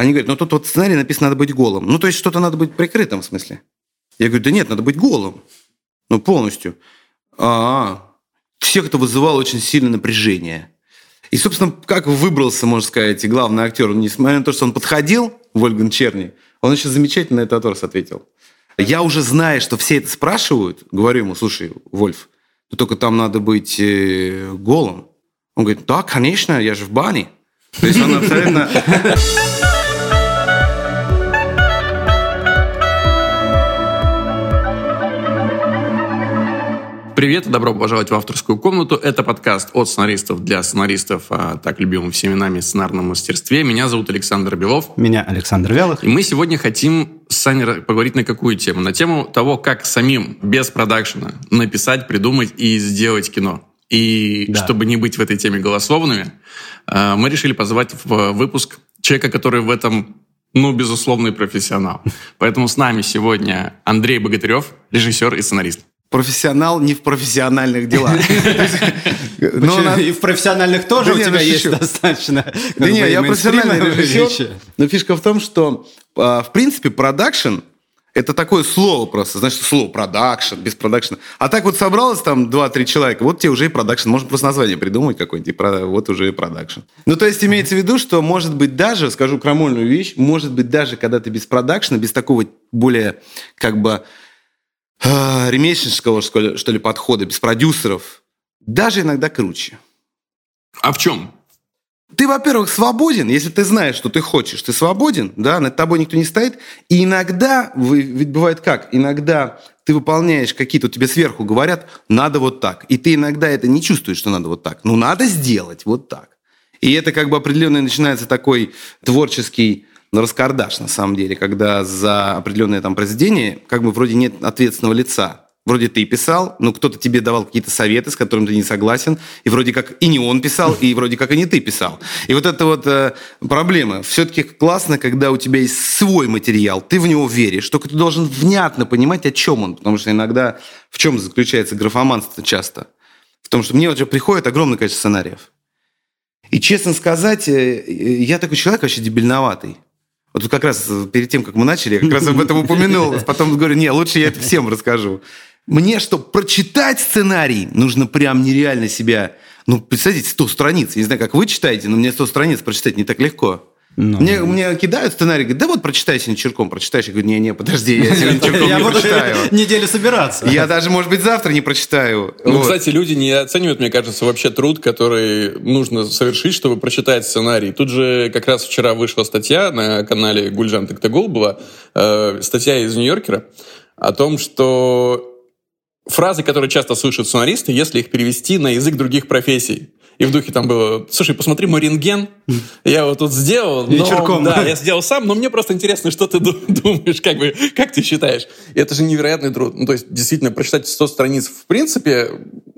Они говорят, ну тут вот сценарий написано, надо быть голым. Ну, то есть что-то надо быть прикрытым в смысле. Я говорю, да нет, надо быть голым. Ну, полностью. А, всех это вызывало очень сильное напряжение. И, собственно, как выбрался, можно сказать, главный актер, несмотря на то, что он подходил, Вольган Черни, он еще замечательно на этот вопрос ответил. Я уже знаю, что все это спрашивают, говорю ему, слушай, Вольф, ну только там надо быть э, голым. Он говорит, да, конечно, я же в бане. То есть он абсолютно... Привет и добро пожаловать в авторскую комнату. Это подкаст от сценаристов для сценаристов о так любимом всеми нами сценарном мастерстве. Меня зовут Александр Белов. Меня Александр Вялых. И мы сегодня хотим с Саней поговорить на какую тему? На тему того, как самим без продакшена написать, придумать и сделать кино. И да. чтобы не быть в этой теме голословными, э, мы решили позвать в выпуск человека, который в этом ну, безусловный профессионал. Поэтому с нами сегодня Андрей Богатырев, режиссер и сценарист профессионал не в профессиональных делах. И в профессиональных тоже у тебя есть достаточно. Да нет, я профессиональный режиссер. Но фишка в том, что, а, в принципе, продакшн это такое слово просто, значит, слово продакшн, без продакшна. А так вот собралось там 2-3 человека, вот тебе уже и продакшн. Можно просто название придумать какое-нибудь, и вот уже и продакшн. Ну, то есть имеется в виду, что может быть даже, скажу крамольную вещь, может быть даже, когда ты без продакшна, без такого более как бы ремесленского, что ли, подхода, без продюсеров, даже иногда круче. А в чем? Ты, во-первых, свободен, если ты знаешь, что ты хочешь, ты свободен, да, над тобой никто не стоит. И иногда, ведь бывает как, иногда ты выполняешь какие-то, тебе сверху говорят, надо вот так. И ты иногда это не чувствуешь, что надо вот так. Ну, надо сделать вот так. И это как бы определенный начинается такой творческий раскардаш, на самом деле, когда за определенное там произведение как бы вроде нет ответственного лица. Вроде ты писал, но кто-то тебе давал какие-то советы, с которыми ты не согласен, и вроде как и не он писал, и вроде как и не ты писал. И вот это вот э, проблема. Все-таки классно, когда у тебя есть свой материал, ты в него веришь, только ты должен внятно понимать, о чем он, потому что иногда в чем заключается графоманство часто? В том, что мне уже приходит огромное количество сценариев. И, честно сказать, э, я такой человек вообще дебильноватый. Вот как раз перед тем, как мы начали, я как раз об этом упомянул. Потом говорю, не, лучше я это всем расскажу. Мне, чтобы прочитать сценарий, нужно прям нереально себя... Ну, представьте, 100 страниц. Я не знаю, как вы читаете, но мне 100 страниц прочитать не так легко. Ну, мне, мне кидают сценарий, говорят, да вот прочитай сегодня черком, прочитаешь. Я говорю, не-не, подожди, я сегодня черком не прочитаю. неделю собираться. Я даже, может быть, завтра не прочитаю. Ну, кстати, люди не оценивают, мне кажется, вообще труд, который нужно совершить, чтобы прочитать сценарий. Тут же как раз вчера вышла статья на канале Гульжан Тактагул была, э, статья из Нью-Йоркера о том, что фразы, которые часто слышат сценаристы, если их перевести на язык других профессий. И в духе там было, слушай, посмотри мой рентген, я его тут сделал. Но, Вечерком. Да, я сделал сам, но мне просто интересно, что ты думаешь, как бы, как ты считаешь. И это же невероятный труд. Ну, то есть, действительно, прочитать 100 страниц в принципе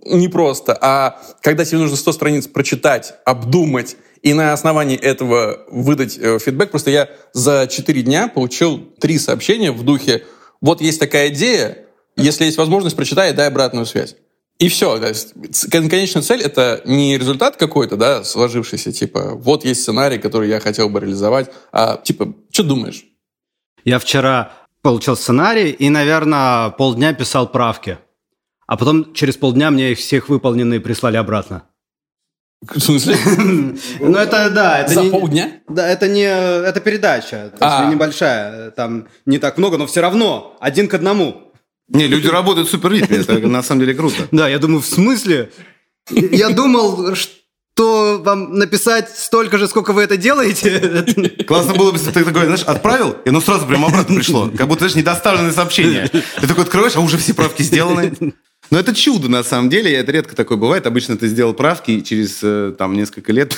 непросто, а когда тебе нужно 100 страниц прочитать, обдумать, и на основании этого выдать э, фидбэк. Просто я за 4 дня получил три сообщения в духе «Вот есть такая идея, если есть возможность, прочитай и дай обратную связь». И все. То есть, конечная цель — это не результат какой-то, да, сложившийся, типа, вот есть сценарий, который я хотел бы реализовать, а, типа, что думаешь? Я вчера получил сценарий и, наверное, полдня писал правки. А потом через полдня мне их всех выполненные прислали обратно. В смысле? Ну, это, да. Это За полдня? Да, это не... Это передача. То есть а. небольшая. Там не так много, но все равно. Один к одному. Не, люди работают в суперритме, это на самом деле круто. Да, я думаю, в смысле? Я думал, что вам написать столько же, сколько вы это делаете. Классно было бы, если ты такой, знаешь, отправил, и оно сразу прямо обратно пришло. Как будто, знаешь, недоставленное сообщение. Ты такой открываешь, а уже все правки сделаны. Но это чудо, на самом деле. Это редко такое бывает. Обычно ты сделал правки, и через э, там, несколько лет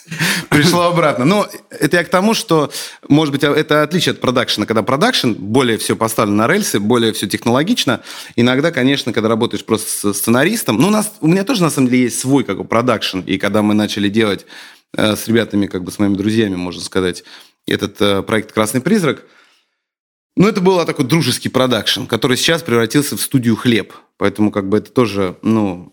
пришло обратно. Но это я к тому, что, может быть, это отличие от продакшена. Когда продакшн, более все поставлено на рельсы, более все технологично. Иногда, конечно, когда работаешь просто с сценаристом... Ну, у, нас, у меня тоже, на самом деле, есть свой как бы продакшн. И когда мы начали делать э, с ребятами, как бы с моими друзьями, можно сказать, этот э, проект «Красный призрак», ну, это был такой дружеский продакшн, который сейчас превратился в студию «Хлеб». Поэтому как бы это тоже, ну...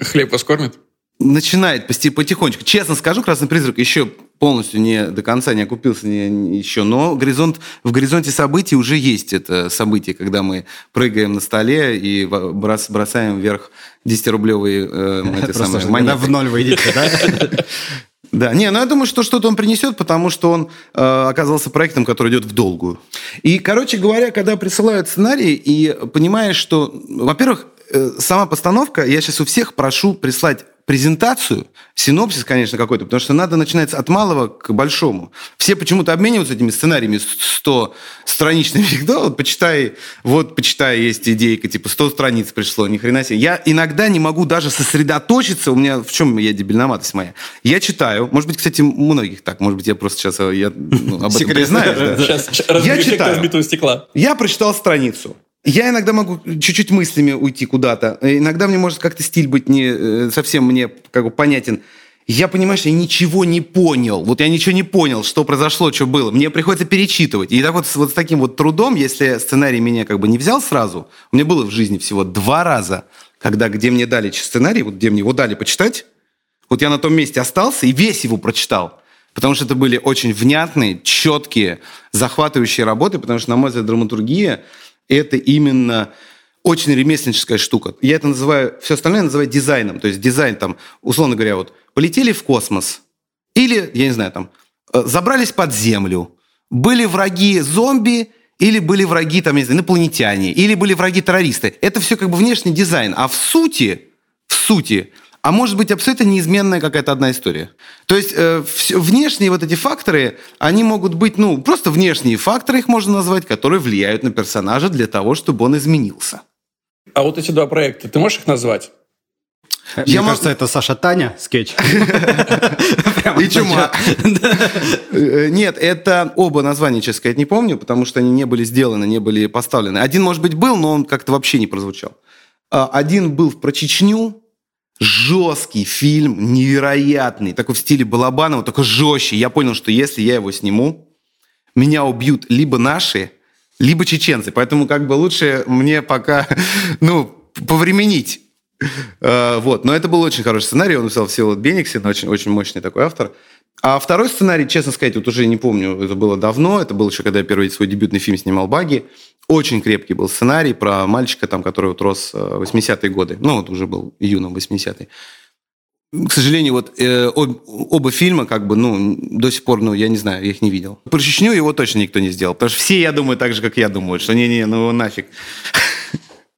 Хлеб вас кормит? начинает потихонечку. Честно скажу, «Красный призрак» еще полностью не до конца не окупился не, не еще, но горизонт, в горизонте событий уже есть это событие, когда мы прыгаем на столе и брос, бросаем вверх 10-рублевые э, монеты. в ноль выйдете, да? Да, не, ну я думаю, что что-то он принесет, потому что он э, оказался проектом, который идет в долгую. И, короче говоря, когда присылают сценарий и понимаешь, что, во-первых, э, сама постановка, я сейчас у всех прошу прислать презентацию, синопсис, конечно, какой-то, потому что надо начинать от малого к большому. Все почему-то обмениваются этими сценариями 100 страничными. Да, вот почитай, вот почитай, есть идейка, типа 100 страниц пришло, ни хрена себе. Я иногда не могу даже сосредоточиться, у меня в чем я дебильноватость моя. Я читаю, может быть, кстати, многих так, может быть, я просто сейчас э, я, ну, об этом признаюсь. Да. Я читаю. стекла. Я прочитал страницу. Я иногда могу чуть-чуть мыслями уйти куда-то. Иногда мне может как-то стиль быть не э, совсем мне как бы понятен. Я, понимаешь, я ничего не понял. Вот я ничего не понял, что произошло, что было. Мне приходится перечитывать. И так вот, вот с таким вот трудом, если сценарий меня как бы не взял сразу, у меня было в жизни всего два раза, когда где мне дали сценарий, вот где мне его дали почитать, вот я на том месте остался и весь его прочитал. Потому что это были очень внятные, четкие, захватывающие работы, потому что, на мой взгляд, драматургия это именно очень ремесленническая штука. Я это называю, все остальное называю дизайном. То есть дизайн там, условно говоря, вот полетели в космос, или, я не знаю, там, э, забрались под землю, были враги зомби, или были враги, там, не знаю, инопланетяне, или были враги террористы. Это все как бы внешний дизайн. А в сути, в сути, а может быть абсолютно неизменная какая-то одна история. То есть э, все, внешние вот эти факторы, они могут быть, ну, просто внешние факторы их можно назвать, которые влияют на персонажа для того, чтобы он изменился. А вот эти два проекта, ты можешь их назвать? Мне Я кажется, это Саша Таня скетч. И чума. Э, нет, это оба названия, честно сказать, не помню, потому что они не были сделаны, не были поставлены. Один, может быть, был, но он как-то вообще не прозвучал. А, один был про Чечню, жесткий фильм, невероятный, такой в стиле Балабанова, только жестче. Я понял, что если я его сниму, меня убьют либо наши, либо чеченцы. Поэтому как бы лучше мне пока, ну, повременить. Uh, вот, но это был очень хороший сценарий, он написал Всеволод Бениксин, очень, очень мощный такой автор. А второй сценарий, честно сказать, вот уже не помню, это было давно, это было еще, когда я первый свой дебютный фильм снимал «Баги». Очень крепкий был сценарий про мальчика, там, который вот рос в э, 80-е годы. Ну, вот уже был юным 80-е. К сожалению, вот э, об, оба фильма, как бы, ну, до сих пор, ну, я не знаю, я их не видел. Про Чечню его точно никто не сделал. Потому что все, я думаю, так же, как я думаю, что не-не, ну нафиг.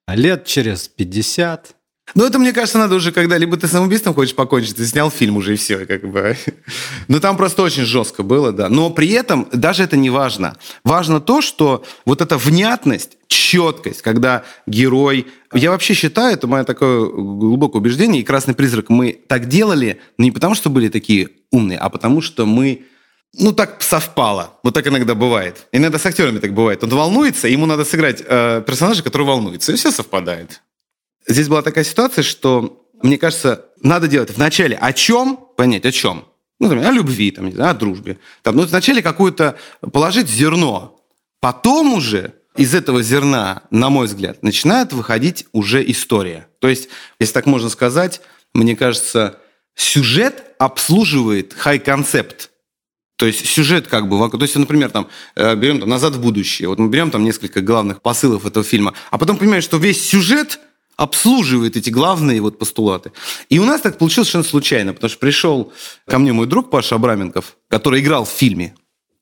А лет через 50 ну, это, мне кажется, надо уже, когда либо ты самоубийством хочешь покончить, ты снял фильм уже и все, как бы. Но там просто очень жестко было, да. Но при этом даже это не важно. Важно то, что вот эта внятность, четкость, когда герой... Я вообще считаю, это мое такое глубокое убеждение, и «Красный призрак» мы так делали не потому, что были такие умные, а потому что мы ну, так совпало. Вот так иногда бывает. Иногда с актерами так бывает. Он волнуется, ему надо сыграть э, персонажа, который волнуется, и все совпадает. Здесь была такая ситуация, что, мне кажется, надо делать вначале о чем, понять о чем. Ну, там, о любви, там, не знаю, о дружбе. Там, ну, вначале какое-то положить зерно. Потом уже из этого зерна, на мой взгляд, начинает выходить уже история. То есть, если так можно сказать, мне кажется, сюжет обслуживает хай-концепт. То есть сюжет как бы, то есть, например, там, э, берем там, «Назад в будущее», вот мы берем там несколько главных посылов этого фильма, а потом понимаем, что весь сюжет – обслуживает эти главные вот постулаты. И у нас так получилось совершенно случайно, потому что пришел ко мне мой друг Паша Абраменков, который играл в фильме.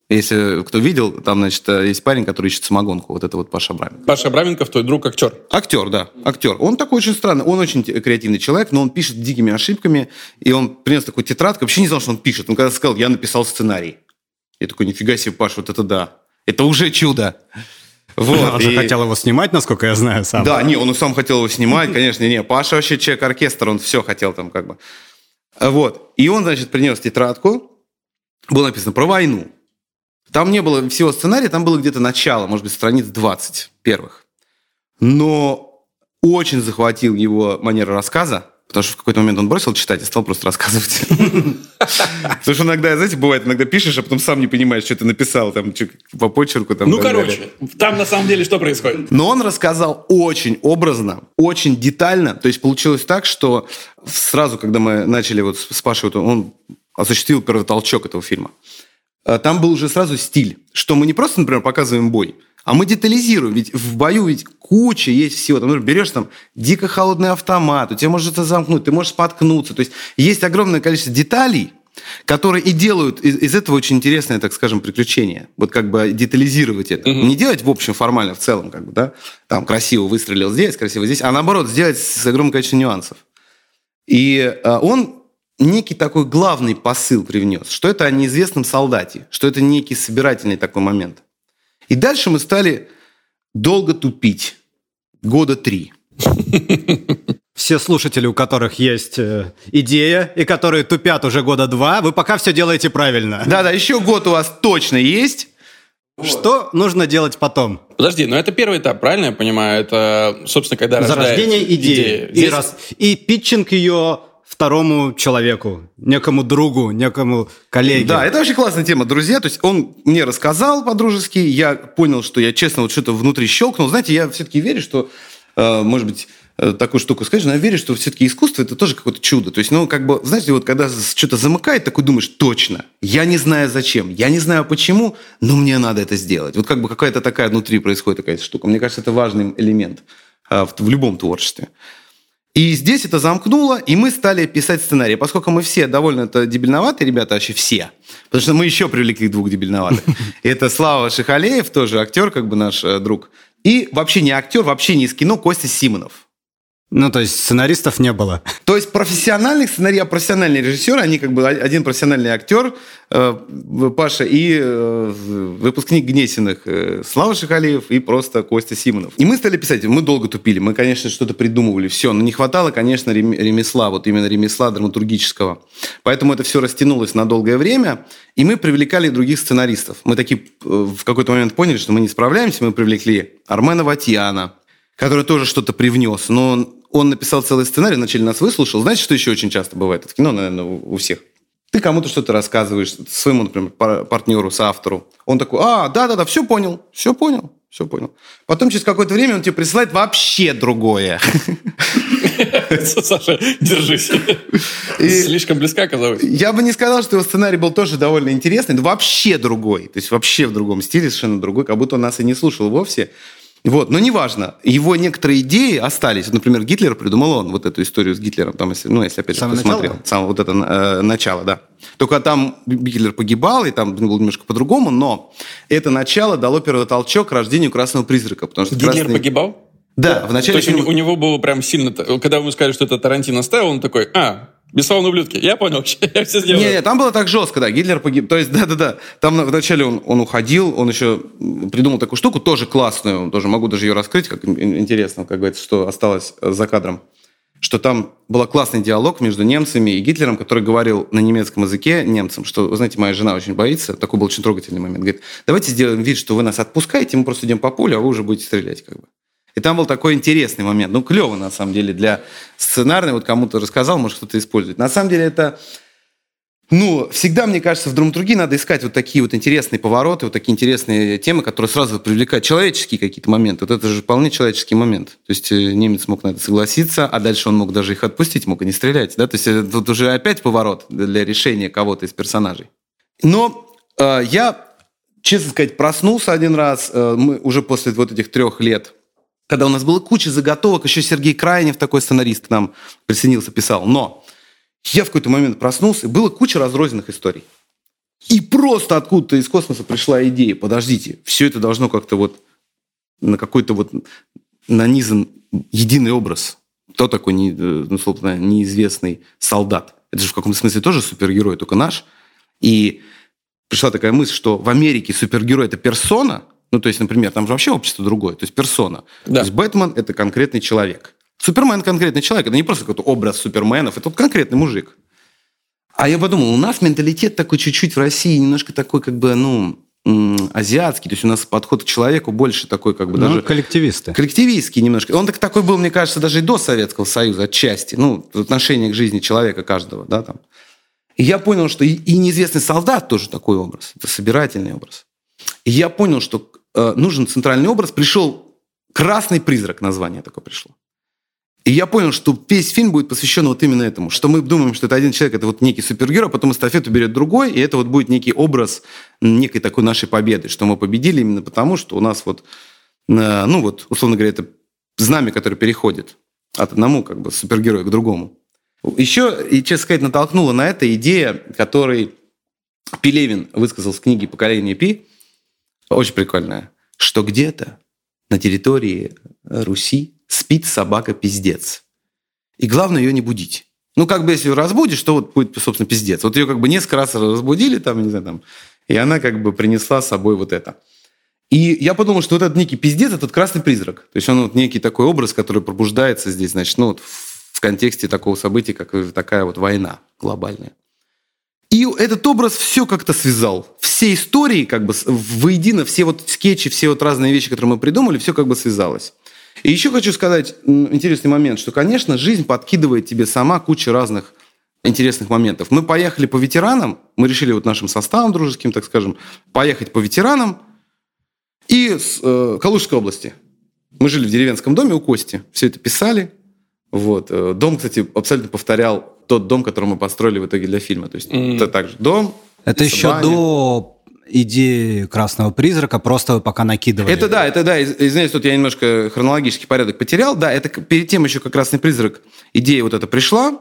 Если кто видел, там, значит, есть парень, который ищет самогонку. Вот это вот Паша Абраменков. Паша Абраменков, твой друг актер. Актер, да, актер. Он такой очень странный, он очень креативный человек, но он пишет дикими ошибками, и он принес такую тетрадку, вообще не знал, что он пишет. Он когда сказал, я написал сценарий. Я такой, нифига себе, Паш, вот это да. Это уже чудо. Вот, он и... же хотел его снимать, насколько я знаю, сам. Да, не, он и сам хотел его снимать, конечно, не. Паша вообще человек-оркестр, он все хотел там как бы. Вот. И он, значит, принес тетрадку, было написано про войну. Там не было всего сценария, там было где-то начало, может быть, страниц 20 первых. Но очень захватил его манера рассказа, Потому что в какой-то момент он бросил читать и стал просто рассказывать. Потому что иногда, знаете, бывает, иногда пишешь, а потом сам не понимаешь, что ты написал, там, по почерку. Там, ну, короче, там на самом деле что происходит? Но он рассказал очень образно, очень детально. То есть получилось так, что сразу, когда мы начали вот с Пашей, он осуществил первый толчок этого фильма. Э, там был уже сразу стиль, что мы не просто, например, показываем бой, а мы детализируем, ведь в бою ведь куча есть всего. Там, например, берешь там дико холодный автомат, у тебя может это замкнуть, ты можешь споткнуться. То есть есть огромное количество деталей, которые и делают из, из этого очень интересное, так скажем, приключение. Вот как бы детализировать это. Угу. Не делать в общем формально, в целом, как бы, да, там красиво выстрелил здесь, красиво здесь, а наоборот, сделать с огромным количеством нюансов. И э, он некий такой главный посыл привнес, что это о неизвестном солдате, что это некий собирательный такой момент. И дальше мы стали долго тупить. Года три. Все слушатели, у которых есть э, идея, и которые тупят уже года два, вы пока все делаете правильно. Да-да, еще год у вас точно есть. Что нужно делать потом? Подожди, но это первый этап, правильно я понимаю? Это, собственно, когда Зарождение идеи. идея. Здесь... И, раз... и питчинг ее второму человеку, некому другу, некому коллеге. Да, это очень классная тема, друзья. То есть он мне рассказал по-дружески, я понял, что я честно вот что-то внутри щелкнул. Знаете, я все-таки верю, что, э, может быть, э, такую штуку скажешь, но я верю, что все-таки искусство это тоже какое-то чудо. То есть, ну, как бы, знаете, вот когда что-то замыкает, такой думаешь, точно, я не знаю зачем, я не знаю почему, но мне надо это сделать. Вот как бы какая-то такая внутри происходит такая штука. Мне кажется, это важный элемент э, в, в любом творчестве. И здесь это замкнуло, и мы стали писать сценарий. Поскольку мы все довольно это дебильноватые ребята, вообще все. Потому что мы еще привлекли двух дебильноватых. Это Слава Шихалеев, тоже актер, как бы наш э, друг. И вообще не актер, вообще не из кино, Костя Симонов. Ну, то есть сценаристов не было. То есть профессиональных сценаристов, профессиональные режиссеры, они как бы один профессиональный актер, э, Паша, и э, выпускник Гнесиных э, Слава Шихалиев и просто Костя Симонов. И мы стали писать, мы долго тупили, мы, конечно, что-то придумывали, все, но не хватало, конечно, ремесла, вот именно ремесла драматургического. Поэтому это все растянулось на долгое время, и мы привлекали других сценаристов. Мы такие в какой-то момент поняли, что мы не справляемся, мы привлекли Армена Ватьяна, который тоже что-то привнес, но он написал целый сценарий, вначале нас выслушал. Знаете, что еще очень часто бывает в кино, наверное, у всех? Ты кому-то что-то рассказываешь, своему, например, партнеру, соавтору. Он такой, а, да-да-да, все понял, все понял, все понял. Потом через какое-то время он тебе присылает вообще другое. Саша, держись. Слишком близко оказалось. Я бы не сказал, что его сценарий был тоже довольно интересный, но вообще другой. То есть вообще в другом стиле, совершенно другой, как будто он нас и не слушал вовсе. Вот, но неважно. Его некоторые идеи остались. Например, Гитлер придумал он вот эту историю с Гитлером. Там, если, ну, если опять же посмотрел. Самое вот это э, начало, да. Только там Гитлер погибал, и там было немножко по-другому, но это начало дало первый толчок к рождению Красного Призрака. Потому что Гитлер красный... погибал? Да, в начале... То есть у него было прям сильно... Когда вы сказали, что это Тарантино ставил, он такой, а, Бесславные ублюдки. Я понял, я все сделал. Не, не, там было так жестко, да. Гитлер погиб. То есть, да-да-да. Там вначале он, он уходил, он еще придумал такую штуку, тоже классную, тоже могу даже ее раскрыть, как интересно, как говорится, что осталось за кадром. Что там был классный диалог между немцами и Гитлером, который говорил на немецком языке немцам, что, вы знаете, моя жена очень боится, такой был очень трогательный момент. Говорит, давайте сделаем вид, что вы нас отпускаете, мы просто идем по полю, а вы уже будете стрелять, как бы. И там был такой интересный момент. Ну, клево, на самом деле, для сценарной. Вот кому-то рассказал, может, кто-то использует. На самом деле, это... Ну, всегда, мне кажется, в драматургии надо искать вот такие вот интересные повороты, вот такие интересные темы, которые сразу привлекают человеческие какие-то моменты. Вот это же вполне человеческий момент. То есть э, немец мог на это согласиться, а дальше он мог даже их отпустить, мог и не стрелять. Да? То есть э, тут уже опять поворот для решения кого-то из персонажей. Но э, я, честно сказать, проснулся один раз, э, мы уже после вот этих трех лет когда у нас была куча заготовок, еще Сергей Крайнев, такой сценарист, к нам присоединился, писал. Но я в какой-то момент проснулся, и было куча разрозненных историй. И просто откуда-то из космоса пришла идея, подождите, все это должно как-то вот на какой-то вот нанизан единый образ. Кто такой, ну, собственно, неизвестный солдат? Это же в каком-то смысле тоже супергерой, только наш. И пришла такая мысль, что в Америке супергерой – это персона, ну, то есть, например, там же вообще общество другое, то есть персона. Да. То есть Бэтмен – это конкретный человек. Супермен – конкретный человек. Это не просто какой-то образ суперменов, это вот конкретный мужик. А я подумал, у нас менталитет такой чуть-чуть в России, немножко такой, как бы, ну, азиатский, то есть у нас подход к человеку больше такой, как бы ну, даже... коллективисты. Коллективистский немножко. Он так, такой был, мне кажется, даже и до Советского Союза отчасти, ну, отношение к жизни человека каждого, да, там. И я понял, что и, и неизвестный солдат тоже такой образ, это собирательный образ. И я понял, что э, нужен центральный образ, пришел красный призрак, название такое пришло. И я понял, что весь фильм будет посвящен вот именно этому, что мы думаем, что это один человек, это вот некий супергерой, а потом эстафету берет другой, и это вот будет некий образ некой такой нашей победы, что мы победили именно потому, что у нас вот, э, ну вот, условно говоря, это знамя, которое переходит от одному как бы супергероя к другому. Еще, и, честно сказать, натолкнула на это идея, которой Пелевин высказал в книге «Поколение Пи», очень прикольная, что где-то на территории Руси спит собака пиздец. И главное ее не будить. Ну, как бы если ее разбудишь, то вот будет, собственно, пиздец. Вот ее как бы несколько раз разбудили, там, не знаю, там, и она как бы принесла с собой вот это. И я подумал, что вот этот некий пиздец, этот красный призрак. То есть он вот некий такой образ, который пробуждается здесь, значит, ну, вот в контексте такого события, как такая вот война глобальная. И этот образ все как-то связал. Все истории как бы воедино, все вот скетчи, все вот разные вещи, которые мы придумали, все как бы связалось. И еще хочу сказать интересный момент, что, конечно, жизнь подкидывает тебе сама кучу разных интересных моментов. Мы поехали по ветеранам, мы решили вот нашим составом дружеским, так скажем, поехать по ветеранам и с э, Калужской области. Мы жили в деревенском доме у Кости, все это писали. Вот. Э, дом, кстати, абсолютно повторял тот дом, который мы построили в итоге для фильма. То есть mm. это также дом. Это еще баня. до идеи красного призрака, просто пока накидывали. Это да, это да. Извиняюсь, тут я немножко хронологический порядок потерял. Да, это перед тем еще как красный призрак идея вот эта пришла.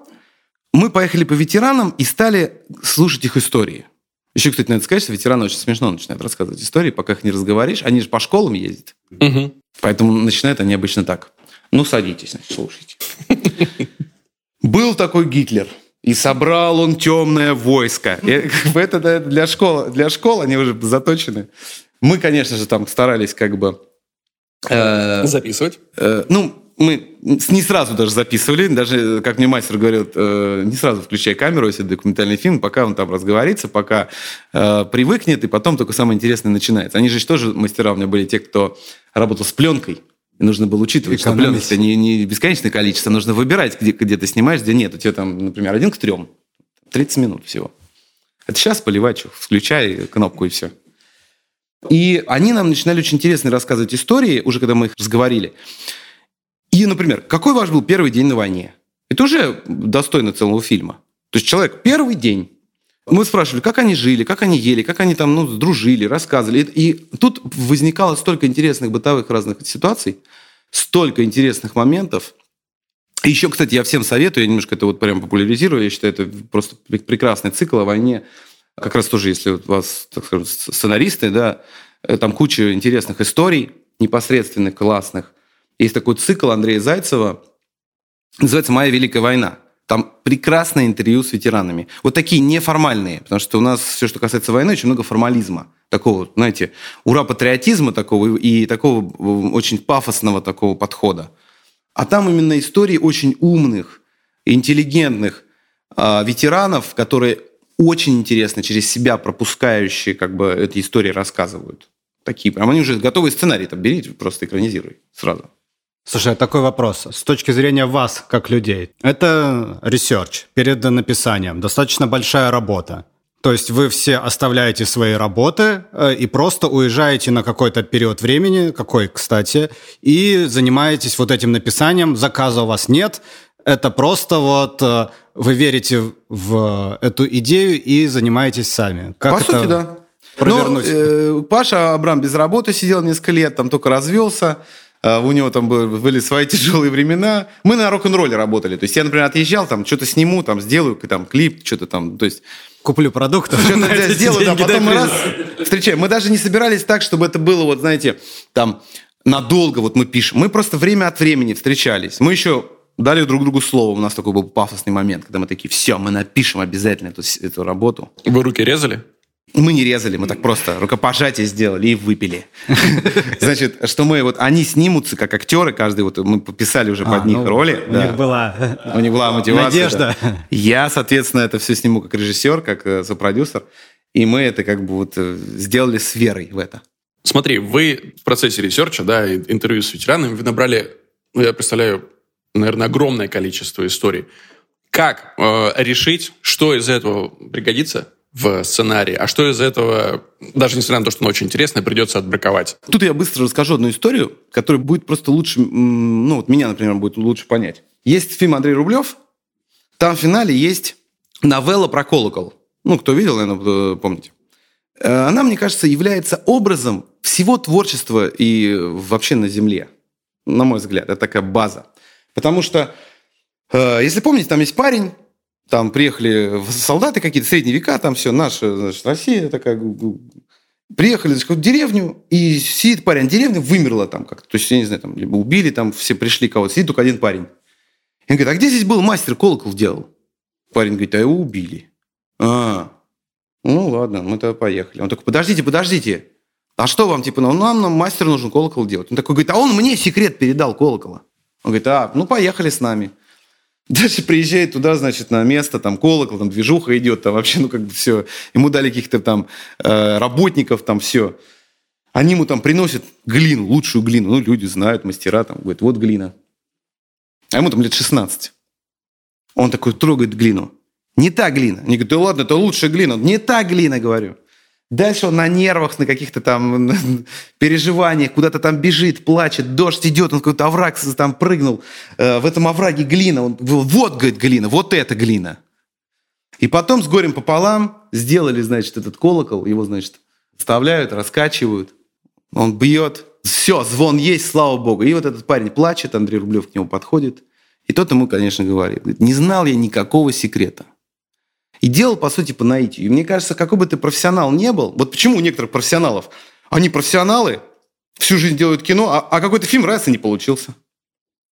Мы поехали по ветеранам и стали слушать их истории. Еще, кстати, надо сказать, что ветераны очень смешно начинают рассказывать истории, пока их не разговоришь. Они же по школам ездят. Угу. Поэтому начинают они обычно так. Ну, садитесь, значит, слушайте. Был такой Гитлер – и собрал он темное войско. это для школы, для школ они уже заточены. Мы, конечно же, там старались как бы... Э, Записывать? Э, ну, мы не сразу даже записывали, даже, как мне мастер говорил, э, не сразу включая камеру, если документальный фильм, пока он там разговорится, пока э, привыкнет, и потом только самое интересное начинается. Они же тоже мастера у меня были те, кто работал с пленкой. И нужно было учитывать, что пленок это не, не бесконечное количество, нужно выбирать, где, где ты снимаешь, где нет. У тебя там, например, один к трем, 30 минут всего. Это сейчас поливать, включай кнопку и все. И они нам начинали очень интересно рассказывать истории, уже когда мы их разговорили. И, например, какой ваш был первый день на войне? Это уже достойно целого фильма. То есть человек первый день. Мы спрашивали, как они жили, как они ели, как они там ну, дружили, рассказывали. И тут возникало столько интересных бытовых разных ситуаций, столько интересных моментов. И еще, кстати, я всем советую, я немножко это вот прям популяризирую, я считаю, это просто прекрасный цикл о войне. Как раз тоже, если у вас, так скажем, сценаристы, да, э, там куча интересных историй, непосредственных, классных. Есть такой цикл Андрея Зайцева, называется «Моя великая война». Там прекрасное интервью с ветеранами. Вот такие неформальные, потому что у нас все, что касается войны, очень много формализма такого, знаете, ура-патриотизма такого и такого очень пафосного такого подхода. А там именно истории очень умных, интеллигентных э, ветеранов, которые очень интересно через себя пропускающие как бы эти истории рассказывают. Такие прям, они уже готовый сценарий, там берите, просто экранизируй сразу. Слушай, а такой вопрос. С точки зрения вас, как людей, это research перед написанием, достаточно большая работа. То есть вы все оставляете свои работы э, и просто уезжаете на какой-то период времени, какой, кстати, и занимаетесь вот этим написанием. Заказа у вас нет. Это просто вот э, вы верите в эту идею и занимаетесь сами. Как По это сути, да. Провернуть? Ну, э, Паша Абрам без работы сидел несколько лет, там только развелся. Э, у него там были свои тяжелые времена. Мы на рок-н-ролле работали. То есть я, например, отъезжал, там что-то сниму, там сделаю там клип, что-то там. То есть куплю продуктов. Что-то сделаю, да, потом мы раз встречаем. Мы даже не собирались так, чтобы это было, вот знаете, там, надолго вот мы пишем. Мы просто время от времени встречались. Мы еще дали друг другу слово. У нас такой был пафосный момент, когда мы такие, все, мы напишем обязательно эту, эту работу. Вы руки резали? Мы не резали, мы так просто рукопожатие сделали и выпили. Значит, что мы вот, они снимутся как актеры, каждый вот, мы подписали уже под а, них ну, роли. У них была У них была мотивация. Надежда. Я, соответственно, это все сниму как режиссер, как э, сопродюсер. И мы это как бы вот э, сделали с верой в это. Смотри, вы в процессе research а, да, интервью с ветеранами, вы набрали, ну, я представляю, наверное, огромное количество историй. Как э, решить, что из этого пригодится в сценарии, а что из этого, даже несмотря на то, что оно очень интересное, придется отбраковать? Тут я быстро расскажу одну историю, которая будет просто лучше, ну вот меня, например, будет лучше понять. Есть фильм Андрей Рублев, там в финале есть новелла про колокол. Ну, кто видел, наверное, помните. Э, она, мне кажется, является образом всего творчества и вообще на Земле. На мой взгляд, это такая база. Потому что, э, если помните, там есть парень, там приехали солдаты какие-то, средние века, там все, наша, значит, Россия такая... Приехали в деревню, и сидит парень, деревня вымерла там как-то. То есть, я не знаю, там, либо убили, там все пришли кого-то, сидит только один парень. И он говорит, а где здесь был мастер колокол делал? Парень говорит, а его убили. А, ну ладно, мы тогда поехали. Он такой, подождите, подождите. А что вам, типа, ну, нам, нам мастер нужен колокол делать. Он такой говорит, а он мне секрет передал колокола. Он говорит, а, ну поехали с нами. Дальше приезжает туда, значит, на место, там колокол, там движуха идет, там вообще, ну, как бы все. Ему дали каких-то там э, работников, там все. Они ему там приносят глину, лучшую глину. Ну, люди знают, мастера там, говорят, вот глина. А ему там лет 16. Он такой трогает глину. Не та глина. Они говорят, да ладно, это лучшая глина. Не та глина, говорю. Дальше он на нервах, на каких-то там переживаниях, куда-то там бежит, плачет, дождь идет, он какой-то овраг там прыгнул. Э, в этом овраге глина. Он, вот, говорит, глина, вот эта глина. И потом с горем пополам сделали, значит, этот колокол, его, значит, вставляют, раскачивают. Он бьет. Все, звон есть, слава богу. И вот этот парень плачет, Андрей Рублев к нему подходит. И тот ему, конечно, говорит, не знал я никакого секрета. И делал, по сути, по наитию. И мне кажется, какой бы ты профессионал не был, вот почему у некоторых профессионалов, они профессионалы, всю жизнь делают кино, а, а какой-то фильм раз и не получился.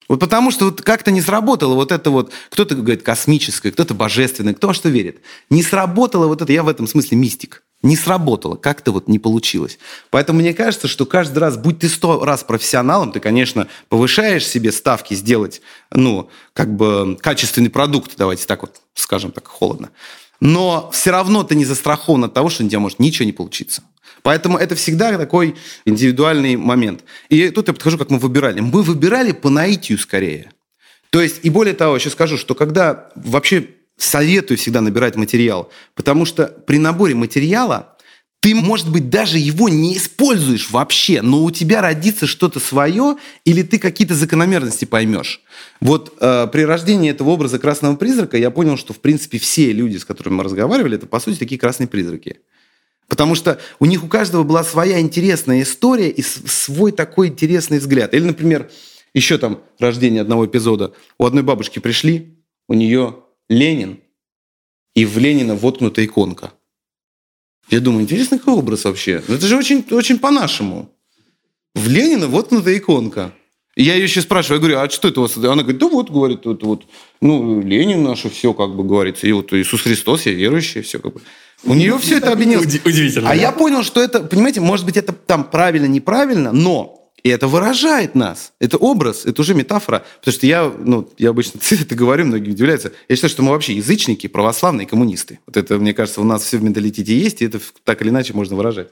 Вот потому что вот как-то не сработало вот это вот, кто-то говорит космическое, кто-то божественное, кто что верит. Не сработало вот это, я в этом смысле мистик. Не сработало, как-то вот не получилось. Поэтому мне кажется, что каждый раз, будь ты сто раз профессионалом, ты, конечно, повышаешь себе ставки сделать, ну, как бы качественный продукт, давайте так вот скажем так холодно. Но все равно ты не застрахован от того, что у тебя может ничего не получиться. Поэтому это всегда такой индивидуальный момент. И тут я подхожу, как мы выбирали. Мы выбирали по наитию скорее. То есть, и более того, еще скажу, что когда вообще советую всегда набирать материал, потому что при наборе материала ты, может быть, даже его не используешь вообще, но у тебя родится что-то свое, или ты какие-то закономерности поймешь. Вот э, при рождении этого образа красного призрака я понял, что, в принципе, все люди, с которыми мы разговаривали, это, по сути, такие красные призраки. Потому что у них у каждого была своя интересная история и свой такой интересный взгляд. Или, например, еще там рождение одного эпизода. У одной бабушки пришли, у нее Ленин, и в Ленина воткнута иконка. Я думаю, интересный какой образ вообще. Ну, это же очень, очень по-нашему. В Ленина воткнута иконка. И я ее еще спрашиваю, я говорю, а что это у вас? Она говорит, да вот, говорит, вот, вот, ну, Ленин наше, все, как бы говорится, и вот Иисус Христос, я верующий, все как бы. У нее все это объединилось. Удивительно. А я понял, что это, понимаете, может быть, это там правильно, неправильно, но и это выражает нас. Это образ, это уже метафора. Потому что я, ну, я обычно это говорю, многие удивляются. Я считаю, что мы вообще язычники, православные коммунисты. Вот это, мне кажется, у нас все в менталитете есть, и это так или иначе можно выражать.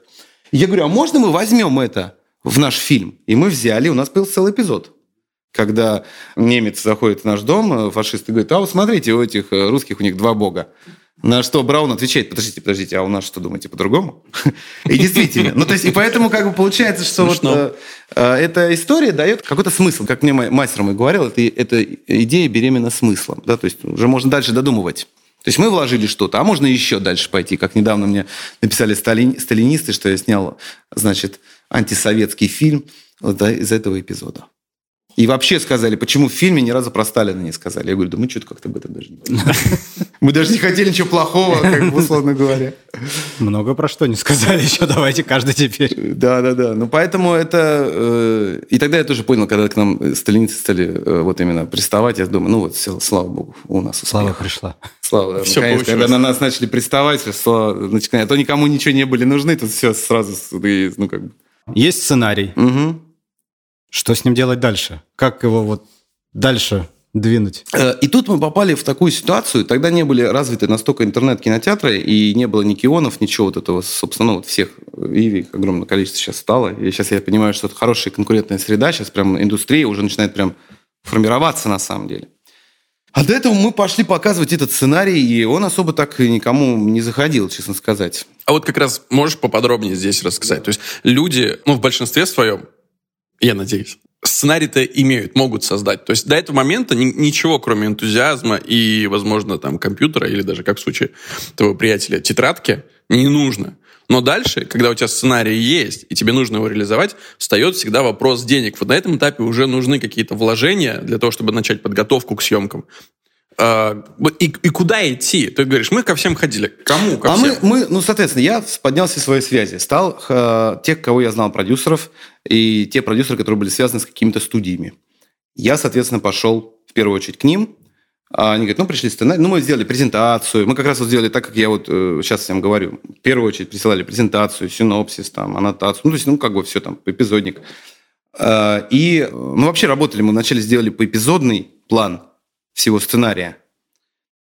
Я говорю, а можно мы возьмем это в наш фильм? И мы взяли, у нас был целый эпизод. Когда немец заходит в наш дом, фашисты говорят, а вот смотрите, у этих э, русских у них два бога. На что Браун отвечает, подождите, подождите, а у нас что, думаете, по-другому? И действительно. Ну, то есть, и поэтому как бы получается, что вот э, э, эта история дает какой-то смысл. Как мне мастер мой говорил, это, это идея беременна смыслом. Да? То есть, уже можно дальше додумывать. То есть мы вложили что-то, а можно еще дальше пойти. Как недавно мне написали стали, сталинисты, что я снял, значит, антисоветский фильм вот, да, из этого эпизода. И вообще сказали, почему в фильме ни разу про Сталина не сказали. Я говорю, да мы что-то как-то об этом даже не Мы даже не хотели ничего плохого, как бы условно говоря. Много про что не сказали еще, давайте каждый теперь. Да, да, да. Ну, поэтому это... Э, и тогда я тоже понял, когда к нам сталинцы стали э, вот именно приставать, я думаю, ну вот, все, слава богу, у нас успех. Слава пришла. Слава, все наконец, когда на нас начали приставать, значит, а то никому ничего не были нужны, тут все сразу, ну, как бы... Есть сценарий. Угу. Что с ним делать дальше? Как его вот дальше двинуть. Э, и тут мы попали в такую ситуацию, тогда не были развиты настолько интернет-кинотеатры, и не было ни кионов, ничего вот этого, собственно, ну, вот всех, и их огромное количество сейчас стало. И сейчас я понимаю, что это хорошая конкурентная среда, сейчас прям индустрия уже начинает прям формироваться на самом деле. А до этого мы пошли показывать этот сценарий, и он особо так никому не заходил, честно сказать. А вот как раз можешь поподробнее здесь рассказать? То есть люди, ну, в большинстве своем, я надеюсь, сценарий-то имеют, могут создать. То есть до этого момента ни, ничего, кроме энтузиазма и, возможно, там, компьютера или даже, как в случае твоего приятеля, тетрадки, не нужно. Но дальше, когда у тебя сценарий есть, и тебе нужно его реализовать, встает всегда вопрос денег. Вот на этом этапе уже нужны какие-то вложения для того, чтобы начать подготовку к съемкам. А, и, и куда идти? Ты говоришь, мы ко всем ходили. Кому? Ко а всем? Мы, мы, ну, соответственно, я поднял все свои связи. Стал э, тех, кого я знал, продюсеров, и те продюсеры, которые были связаны с какими-то студиями. Я, соответственно, пошел в первую очередь к ним. А они говорят, ну, пришли сценарий. Ну, мы сделали презентацию. Мы как раз вот сделали так, как я вот э, сейчас всем говорю. В первую очередь присылали презентацию, синопсис, там, аннотацию. Ну, то есть, ну, как бы все там, эпизодник. Э, и мы вообще работали. Мы вначале сделали поэпизодный план всего сценария.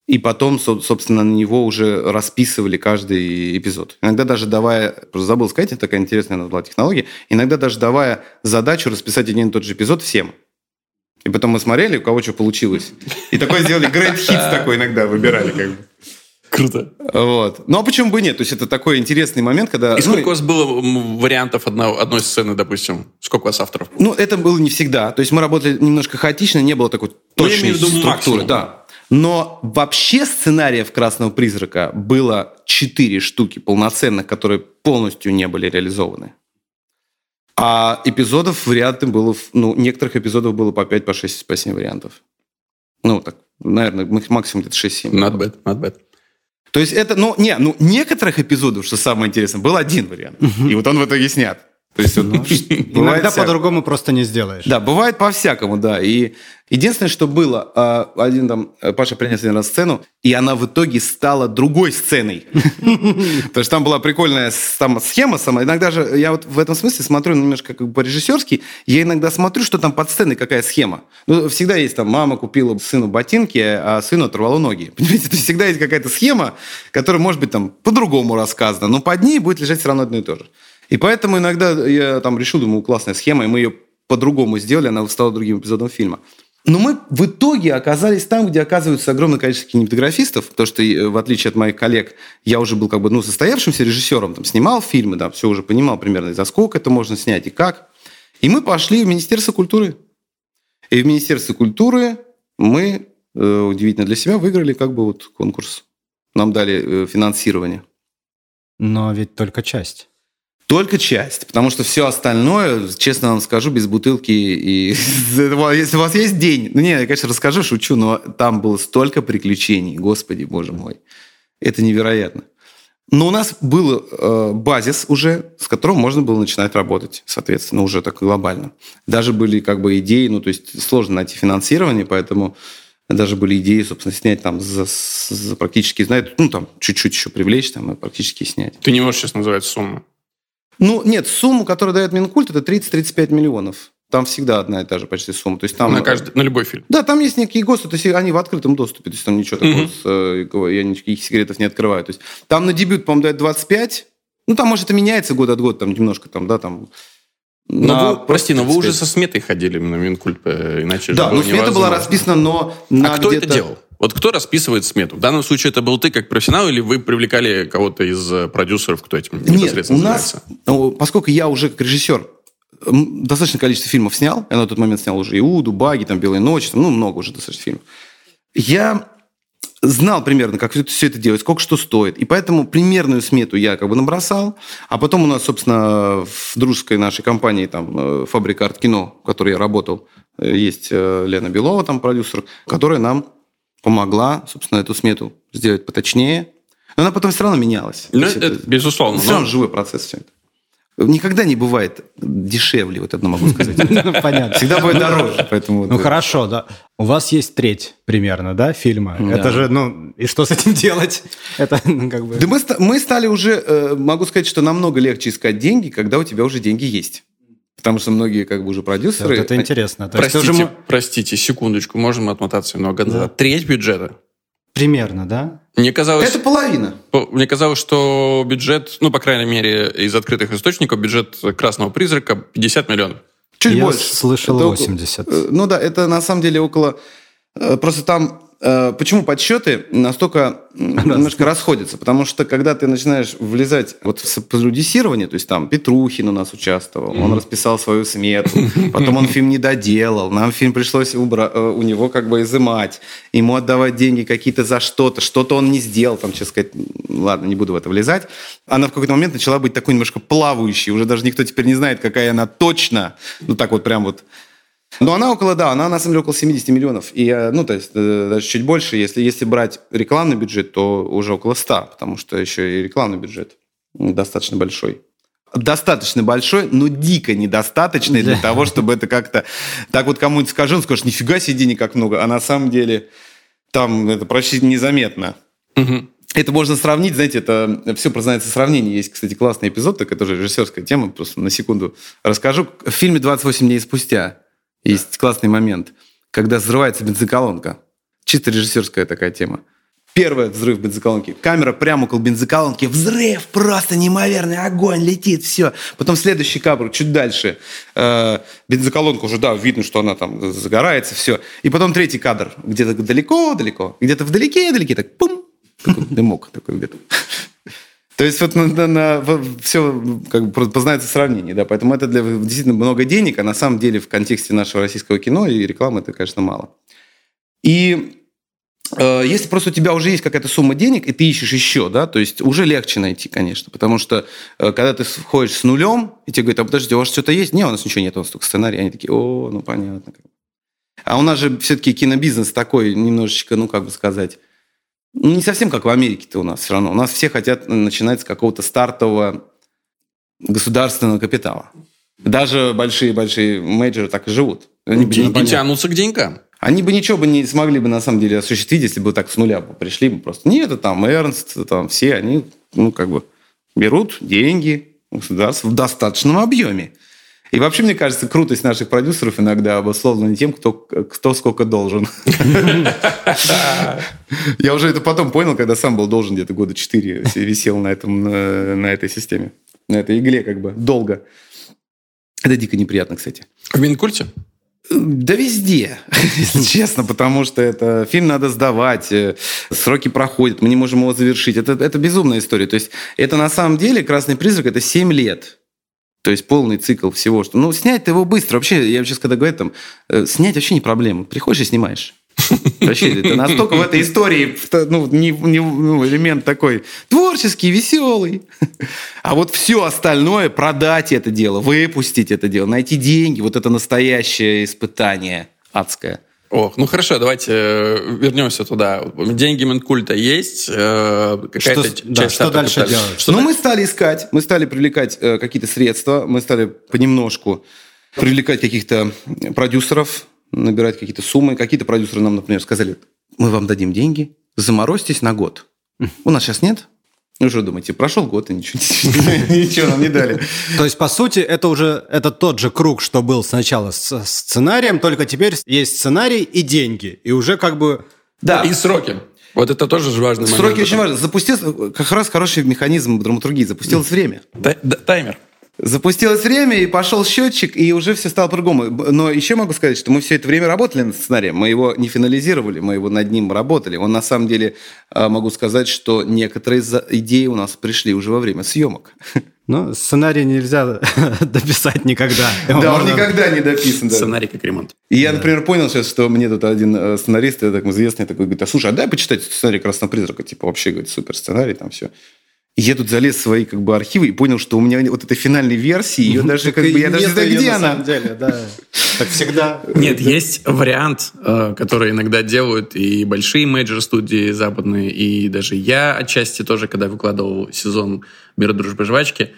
И потом, собственно, на него уже расписывали каждый эпизод. Иногда даже давая, просто забыл сказать, это такая интересная была технология, иногда даже давая задачу расписать один и тот же эпизод всем. И потом мы смотрели, у кого что получилось. И такой сделали great hits такой иногда выбирали как бы. Круто. Вот. Ну, а почему бы нет? То есть, это такой интересный момент, когда... И ну, сколько у вас было вариантов одной, одной сцены, допустим? Сколько у вас авторов? Ну, это было не всегда. То есть, мы работали немножко хаотично, не было такой точной ну, я имею в виду структуры. Максимум. Да. Но вообще сценариев «Красного призрака» было четыре штуки полноценных, которые полностью не были реализованы. А эпизодов варианты было... Ну, некоторых эпизодов было по 5, по 6, по 7 вариантов. Ну, так, наверное, максимум где-то 6-7. Not bad, not bad. То есть это, ну, не, ну, некоторых эпизодов, что самое интересное, был один вариант. И вот он в итоге снят. То есть, ну, иногда по-другому просто не сделаешь. Да, бывает по-всякому, да. И единственное, что было, а, один там, э, Паша принес один раз сцену, и она в итоге стала другой сценой. Потому что там была прикольная там, схема сама. Иногда же, я вот в этом смысле смотрю немножко как бы по-режиссерски, я иногда смотрю, что там под сценой какая схема. Ну, всегда есть там, мама купила сыну ботинки, а сыну оторвало ноги. Понимаете, то есть всегда есть какая-то схема, которая может быть там по-другому рассказана, но под ней будет лежать все равно одно и то же. И поэтому иногда я там решил, думаю, классная схема, и мы ее по-другому сделали, она стала другим эпизодом фильма. Но мы в итоге оказались там, где оказывается огромное количество кинематографистов, потому что, э, в отличие от моих коллег, я уже был как бы ну, состоявшимся режиссером, там, снимал фильмы, да, все уже понимал примерно, за сколько это можно снять и как. И мы пошли в Министерство культуры. И в Министерстве культуры мы, э, удивительно для себя, выиграли как бы вот конкурс. Нам дали э, финансирование. Но ведь только часть. Только часть, потому что все остальное, честно вам скажу, без бутылки и если у вас есть день, ну не, я, конечно, расскажу, шучу, но там было столько приключений, господи, боже мой, это невероятно. Но у нас был э, базис уже, с которым можно было начинать работать, соответственно, уже так глобально. Даже были как бы идеи, ну то есть сложно найти финансирование, поэтому даже были идеи, собственно, снять там за, за практически, знаете, ну там чуть-чуть еще привлечь, там и практически снять. Ты не можешь сейчас назвать сумму? Ну, нет, сумму, которую дает Минкульт, это 30-35 миллионов. Там всегда одна и та же почти сумма. То есть там, на, каждый, на любой фильм? Да, там есть некие ГОСТы, то есть они в открытом доступе, то есть там ничего такого, угу. с, я никаких секретов не открываю. То есть там на дебют, по-моему, дают 25, ну, там, может, это меняется год от года, там немножко там, да, там... Но на, вы, прости, но вы уже со сметой ходили на Минкульт, э, иначе Да, ну, смета была расписана, но... А кто это делал? Вот кто расписывает смету? В данном случае это был ты как профессионал или вы привлекали кого-то из э, продюсеров, кто этим непосредственно Нет, у нас, занимается? поскольку я уже как режиссер достаточное количество фильмов снял, я на тот момент снял уже Иуду, Баги, там, Белые ночи, там, ну, много уже достаточно фильмов. Я знал примерно, как все это делать, сколько что стоит. И поэтому примерную смету я как бы набросал. А потом у нас, собственно, в дружеской нашей компании, там, э, Фабрика Арт Кино, в которой я работал, э, есть Лена Белова, там, продюсер, которая нам помогла, собственно, эту смету сделать поточнее. Но она потом все равно менялась. Ну, это, это, безусловно. Все равно живой процесс все это. Никогда не бывает дешевле, вот это могу сказать. Ну, понятно. Всегда будет дороже. Поэтому ну, хорошо, да. У вас есть треть примерно, да, фильма? Это же, ну, и что с этим делать? Это, ну, как бы... Да мы, мы стали уже, э, могу сказать, что намного легче искать деньги, когда у тебя уже деньги есть. Потому что многие как бы уже продюсеры... Вот это интересно. То простите, уже... простите, секундочку, можем отмотаться немного назад. Да. Треть бюджета. Примерно, да? Мне казалось... Это половина. Мне казалось, что бюджет, ну, по крайней мере, из открытых источников, бюджет «Красного призрака» 50 миллионов. Чуть Я больше. слышал это 80. Около, ну да, это на самом деле около... Э, просто там Э, почему подсчеты настолько немножко расходятся? Потому что когда ты начинаешь влезать вот в продюсирование, то есть там Петрухин у нас участвовал, он расписал свою смету, потом он фильм не доделал, нам фильм пришлось убра- э, у него как бы изымать, ему отдавать деньги какие-то за что-то, что-то он не сделал, там, честно сказать, ладно, не буду в это влезать. Она в какой-то момент начала быть такой немножко плавающей, уже даже никто теперь не знает, какая она точно, ну так вот прям вот но она около, да, она на самом деле около 70 миллионов. И, э, ну, то есть э, даже чуть больше. Если, если брать рекламный бюджет, то уже около 100, потому что еще и рекламный бюджет достаточно большой. Достаточно большой, но дико недостаточный для того, чтобы это как-то... Так вот кому-нибудь скажу, он скажет, нифига себе денег как много. А на самом деле там это почти незаметно. Угу. Это можно сравнить, знаете, это все прознается сравнение. Есть, кстати, классный эпизод, так это тоже режиссерская тема, просто на секунду расскажу. В фильме «28 дней спустя» Есть классный момент, когда взрывается бензоколонка. Чисто режиссерская такая тема. Первый взрыв бензоколонки. Камера прямо около бензоколонки. Взрыв! Просто неимоверный огонь летит, все. Потом следующий кадр, чуть дальше. Э, бензоколонка уже, да, видно, что она там загорается, все. И потом третий кадр. Где-то далеко-далеко. Где-то вдалеке-далеке, так пум. Такой дымок такой где-то. То есть вот на, на, на, все как бы познается сравнение, да, поэтому это для действительно много денег, а на самом деле в контексте нашего российского кино и рекламы это, конечно, мало. И э, если просто у тебя уже есть какая-то сумма денег, и ты ищешь еще, да, то есть уже легче найти, конечно, потому что э, когда ты входишь с нулем, и тебе говорят, а подождите, у вас что-то есть? Не, у нас ничего нет, у нас только сценарий. Они такие, о, ну понятно. А у нас же все-таки кинобизнес такой немножечко, ну как бы сказать, ну, не совсем как в Америке-то у нас все равно. У нас все хотят начинать с какого-то стартового государственного капитала. Даже большие-большие менеджеры так и живут. Они бы не тянутся к деньгам. Они бы ничего бы не смогли бы на самом деле осуществить, если бы так с нуля бы пришли бы просто. Нет, это там Эрнст, там все, они, ну, как бы берут деньги государства в достаточном объеме. И вообще, мне кажется, крутость наших продюсеров иногда обусловлена тем, кто, кто сколько должен. Я уже это потом понял, когда сам был должен где-то года четыре, висел на, этом, на этой системе, на этой игле как бы долго. Это дико неприятно, кстати. В Минкульте? Да везде, если честно, потому что это фильм надо сдавать, э, сроки проходят, мы не можем его завершить. Это, это безумная история. То есть это на самом деле «Красный призрак» — это 7 лет. То есть полный цикл всего, что... Ну, снять его быстро. Вообще, я сейчас когда говорю, там, э, снять вообще не проблема. Приходишь и снимаешь. Вообще, это настолько в этой истории ну, не, не, ну, элемент такой творческий, веселый. А вот все остальное, продать это дело, выпустить это дело, найти деньги, вот это настоящее испытание адское. Ох, ну хорошо, давайте э, вернемся туда. Деньги Минкульта есть, э, какая-то что, часть да, что дальше делать? Что ну, мы стали искать, мы стали привлекать э, какие-то средства, мы стали понемножку привлекать каких-то продюсеров, набирать какие-то суммы. Какие-то продюсеры нам, например, сказали, мы вам дадим деньги, заморозьтесь на год. У нас сейчас нет, ну что думаете, прошел год и ничего, ничего нам не дали. То есть, по сути, это уже это тот же круг, что был сначала с сценарием, только теперь есть сценарий и деньги. И уже как бы... Да. И сроки. Вот это тоже важный момент. Сроки очень важны. Запустился как раз хороший механизм драматургии. Запустилось время. Таймер. Запустилось время, и пошел счетчик, и уже все стало по-другому. Но еще могу сказать, что мы все это время работали над сценарием. Мы его не финализировали, мы его над ним работали. Он на самом деле, а, могу сказать, что некоторые идеи у нас пришли уже во время съемок. Ну, сценарий нельзя дописать никогда. Да, он никогда не дописан. Сценарий как ремонт. И я, например, понял сейчас, что мне тут один э, сценарист, так известный, такой, говорит, а слушай, а дай почитать сценарий «Красного призрака». Типа, вообще, говорит, супер сценарий, там все я тут залез в свои как бы архивы и понял, что у меня вот этой финальной версии, ее даже как бы я даже не знаю, где она. На самом деле, да. Так всегда. Нет, есть вариант, э, который иногда делают и большие мейджор-студии западные, и даже я отчасти тоже, когда выкладывал сезон «Мира, дружбы, жвачки»,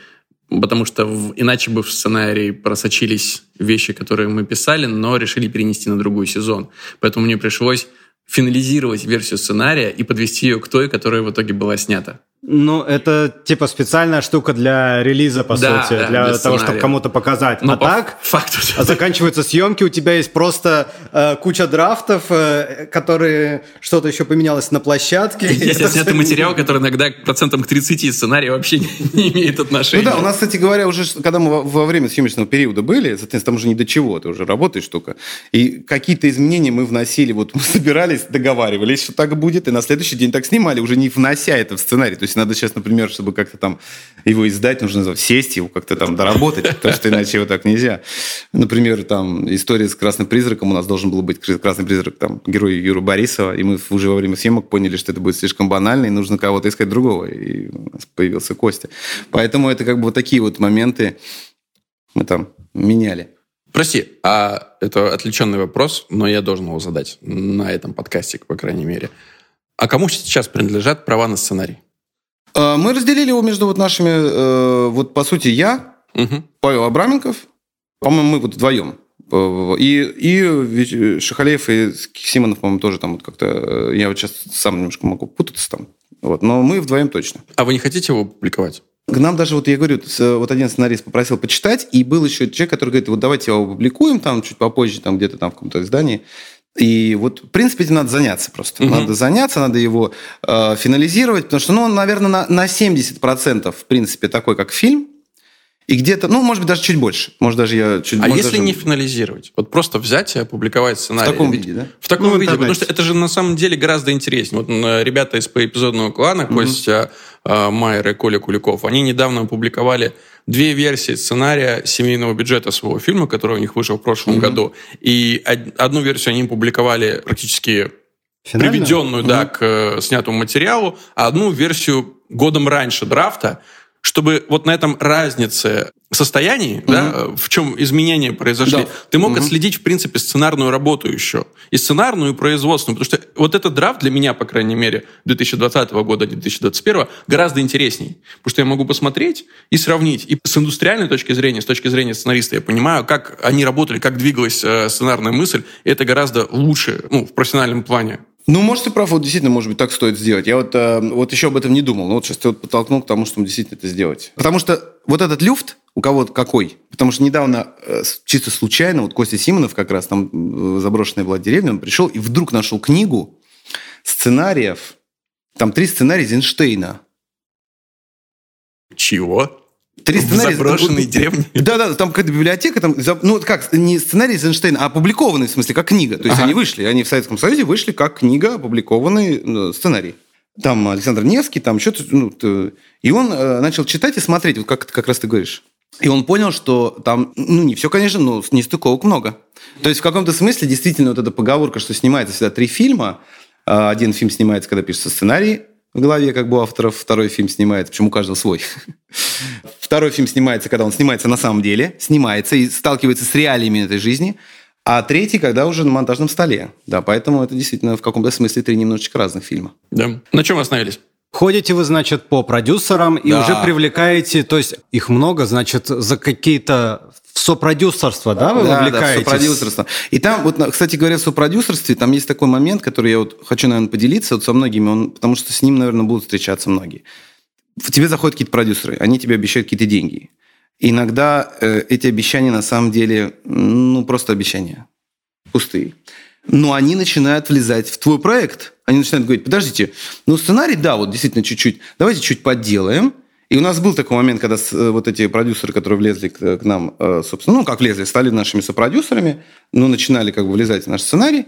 потому что иначе бы в сценарии просочились вещи, которые мы писали, но решили перенести на другой сезон. Поэтому мне пришлось финализировать версию сценария и подвести ее к той, которая в итоге была снята. Ну, это типа специальная штука для релиза, по Да, сути, да, для, того, чтобы кому-то показать. Но а по так, факту... а заканчиваются съемки, у тебя есть просто э, куча драфтов, э, которые что-то еще поменялось на площадке. Есть Это отснятый материал, который иногда процентом к 30 сценария вообще не, не имеет Ну отношения. да, у нас, кстати говоря, уже, когда мы во, во время съемочного периода были, соответственно, там уже не до чего, ты уже работаешь только. И какие-то изменения мы вносили, вот мы собирались, договаривались, что так будет, и на следующий день так снимали, уже не внося это в сценарий. То есть надо сейчас, например, чтобы как-то там его издать, нужно сесть его как-то там доработать, потому что иначе его так нельзя. Например, там история с Красным Призраком, у нас должен был быть Красный Призрак, там, герой Юры Борисова, и мы уже во время съемок поняли, что это будет слишком банально, и нужно кого-то искать другого. И у нас появился Костя. Поэтому это как бы вот такие вот моменты мы там меняли. Прости, а это отвлеченный вопрос, но я должен его задать на этом подкасте, по крайней мере. А кому сейчас принадлежат права на сценарий? А, Мы разделили его между вот нашими, э, вот по сути я, Мгм. Павел Абраменков, по-моему, мы вот вдвоем. Э, И, и Шахалеев и Симонов, по-моему, тоже там вот как-то... э, Я вот сейчас сам немножко могу путаться там. Вот, но мы вдвоем точно. А вы не хотите его публиковать? К нам даже, вот я говорю, вот один сценарист попросил почитать, и был еще человек, который говорит, вот давайте его опубликуем там чуть попозже, там где-то там в каком-то издании. И вот, в принципе, этим надо заняться просто. Мгм. Надо заняться, надо его э, финализировать, потому что, ну, он, наверное, на, на 70% в принципе такой, как фильм. И где-то, ну, может быть, даже чуть больше. Может, даже я чуть А если даже не финализировать? Вот просто взять и опубликовать в сценарий. таком Ведь- виде, да? В таком Ну, в виде, потому что это же на самом деле гораздо интереснее. Вот ребята из поэпизодного клана, Костя э, Майер и Коля Куликов, они недавно опубликовали две версии сценария семейного бюджета своего фильма, который у них вышел в прошлом году. И од- одну версию они публиковали практически Финально? приведенную, да, к э, снятому материалу, а одну версию годом раньше драфта, чтобы вот на этом разнице состоянии, да, э, в чем изменения произошли, Да. ты мог отследить, в принципе, сценарную работу еще. И сценарную, и производственную. Потому что вот этот драфт для меня, по крайней мере, 2020 года, 2021 гораздо интересней. Потому что я могу посмотреть и сравнить. И с индустриальной точки зрения, с точки зрения сценариста, я понимаю, как они работали, как двигалась э, сценарная мысль. И это гораздо лучше, ну, в профессиональном плане. Ну, может, ты прав, вот действительно, может быть, так стоит сделать. Я вот, э, вот еще об этом не думал, но вот сейчас ты вот подтолкнул к тому, чтобы действительно это сделать. Потому что вот этот люфт у кого-то какой? Потому что недавно, э, чисто случайно, вот Костя Симонов как раз, там э, заброшенная была деревня, он пришел и вдруг нашел книгу сценариев, там три сценария Эйзенштейна. Чего? Три сценария... заброшенной деревне? Да, да, там какая-то библиотека, там, ну, как, не сценарий Эйзенштейна, а опубликованный, в смысле, как книга. То есть Ага. они вышли, они в Советском Союзе вышли как книга, опубликованный э, сценарий. Там Александр Невский, там что-то, ну, и он э, начал читать и смотреть, вот как, как раз ты говоришь. И он понял, что там, ну, не все, конечно, но нестыковок много. То есть в каком-то смысле действительно вот эта поговорка, что снимается всегда три фильма, а один фильм снимается, когда пишется сценарий в голове, как бы у авторов, второй фильм снимается, почему у каждого свой. Второй фильм снимается, когда он снимается на самом деле, снимается и сталкивается с реалиями этой жизни. А третий, когда уже на монтажном столе. Да, поэтому это действительно в каком-то смысле три немножечко разных фильма. Да. На чем остановились? Ходите вы, значит, по продюсерам и Да. уже привлекаете, то есть их много, значит, за какие-то в сопродюсерство, да, вы Да, да, в вовлекаетесь? сопродюсерство. И там, вот, кстати говоря, в сопродюсерстве, там есть такой момент, который я вот хочу, наверное, поделиться вот со многими, он, потому что с ним, наверное, будут встречаться многие. В тебе заходят какие-то продюсеры, они тебе обещают какие-то деньги. Иногда э, эти обещания на самом деле, ну, просто обещания. Пустые. Но они начинают влезать в твой проект. Они начинают говорить, подождите, ну сценарий, да, вот действительно чуть-чуть, давайте чуть подделаем. И у нас был такой момент, когда э, вот эти продюсеры, которые влезли к, к нам, э, собственно, ну, как влезли, стали нашими сопродюсерами, ну, начинали как бы влезать в наш сценарий.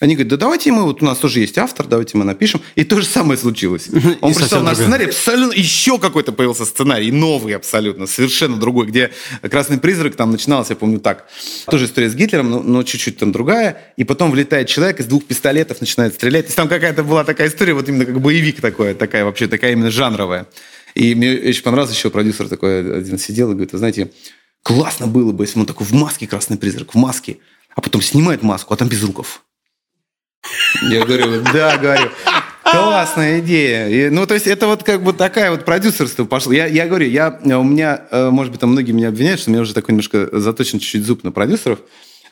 Они говорят, да давайте мы, вот у нас тоже есть автор, давайте мы напишем. И то же самое случилось. Он прочитал наш сценарий, абсолютно еще какой-то появился сценарий, новый абсолютно, совершенно другой, где «Красный призрак» там начиналось, я помню, так. Тоже история с Гитлером, но, но чуть-чуть там другая. И потом влетает человек из двух пистолетов, начинает стрелять. То есть там какая-то была такая история, вот именно как боевик такой, такая вообще, такая именно жанровая. И мне очень понравилось, еще продюсер такой один сидел и говорит, вы знаете, классно было бы, если он такой в маске «Красный призрак», в маске, а потом снимает маску, а там без руков. Я говорю, да, говорю. Классная идея. И, ну, то есть, это вот как бы такая вот продюсерство пошло. Я, я говорю, я, у меня, э, может быть, там многие меня обвиняют, что у меня уже такой немножко заточен чуть-чуть зуб на продюсеров.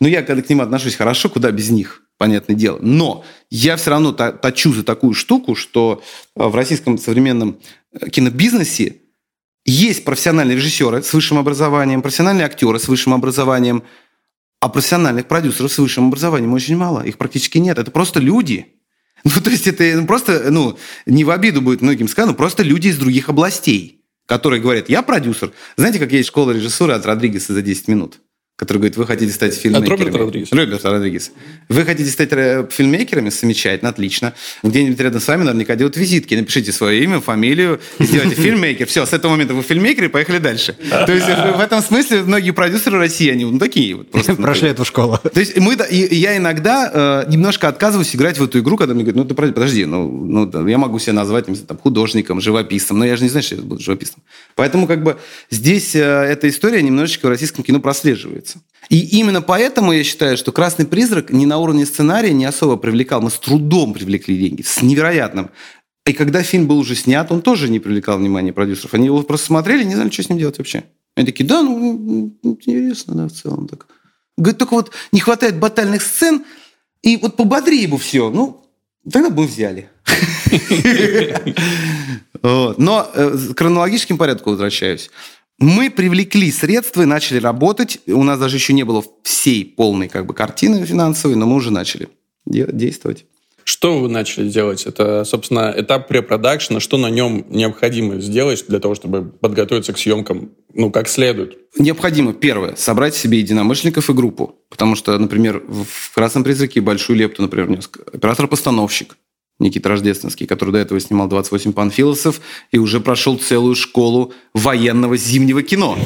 Но я, когда к ним отношусь хорошо, куда без них. Понятное дело. Но я все равно точу за такую штуку, что в российском современном кинобизнесе есть профессиональные режиссеры с высшим образованием, профессиональные актеры с высшим образованием, а профессиональных продюсеров с высшим образованием очень мало. Их практически нет. Это просто люди. Ну, то есть это ну, просто, ну, не в обиду будет многим сказано, просто люди из других областей, которые говорят, я продюсер. Знаете, как есть школа режиссуры от Родригеса за 10 минут? Который говорит, вы хотите стать фильммейкерами. От Роберта Родригеса. Роберта Родригеса. Вы хотите стать э, фильммейкерами? Замечательно, отлично. Где-нибудь рядом с вами наверняка делают визитки. Напишите свое имя, фамилию, сделайте фильммейкер. Все, с этого момента вы фильммейкер и поехали дальше. То есть в этом смысле многие продюсеры России, они ну, такие вот просто. Прошли эту школу. То есть мы, я иногда э, немножко отказываюсь играть в эту игру, когда мне говорят, ну ты подожди, ну, ну я могу себя назвать там, художником, живописцем, но я же не знаю, что я буду живописцем. Поэтому как бы здесь э, эта история немножечко в российском кино прослеживается. И именно поэтому я считаю, что «Красный призрак» не на уровне сценария не особо привлекал. Мы с трудом привлекли деньги, с невероятным. И когда фильм был уже снят, он тоже не привлекал внимания продюсеров. Они его просто смотрели, не знали, что с ним делать вообще. Они такие, да, ну, ну интересно, да, в целом так. Говорит, только вот не хватает батальных сцен, и вот пободрее бы все. Ну, тогда бы взяли. Но э, к хронологическим порядку возвращаюсь. Мы привлекли средства и начали работать. У нас даже еще не было всей полной как бы, картины финансовой, но мы уже начали действовать. Что вы начали делать? Это, собственно, этап препродакшена. Что на нем необходимо сделать для того, чтобы подготовиться к съемкам, ну, как следует? Необходимо, первое, собрать себе единомышленников и группу. Потому что, например, в «Красном призраке» большую лепту, например, внес оператор-постановщик. Никита Рождественский, который до этого снимал 28 панфилосов и уже прошел целую школу военного зимнего кино.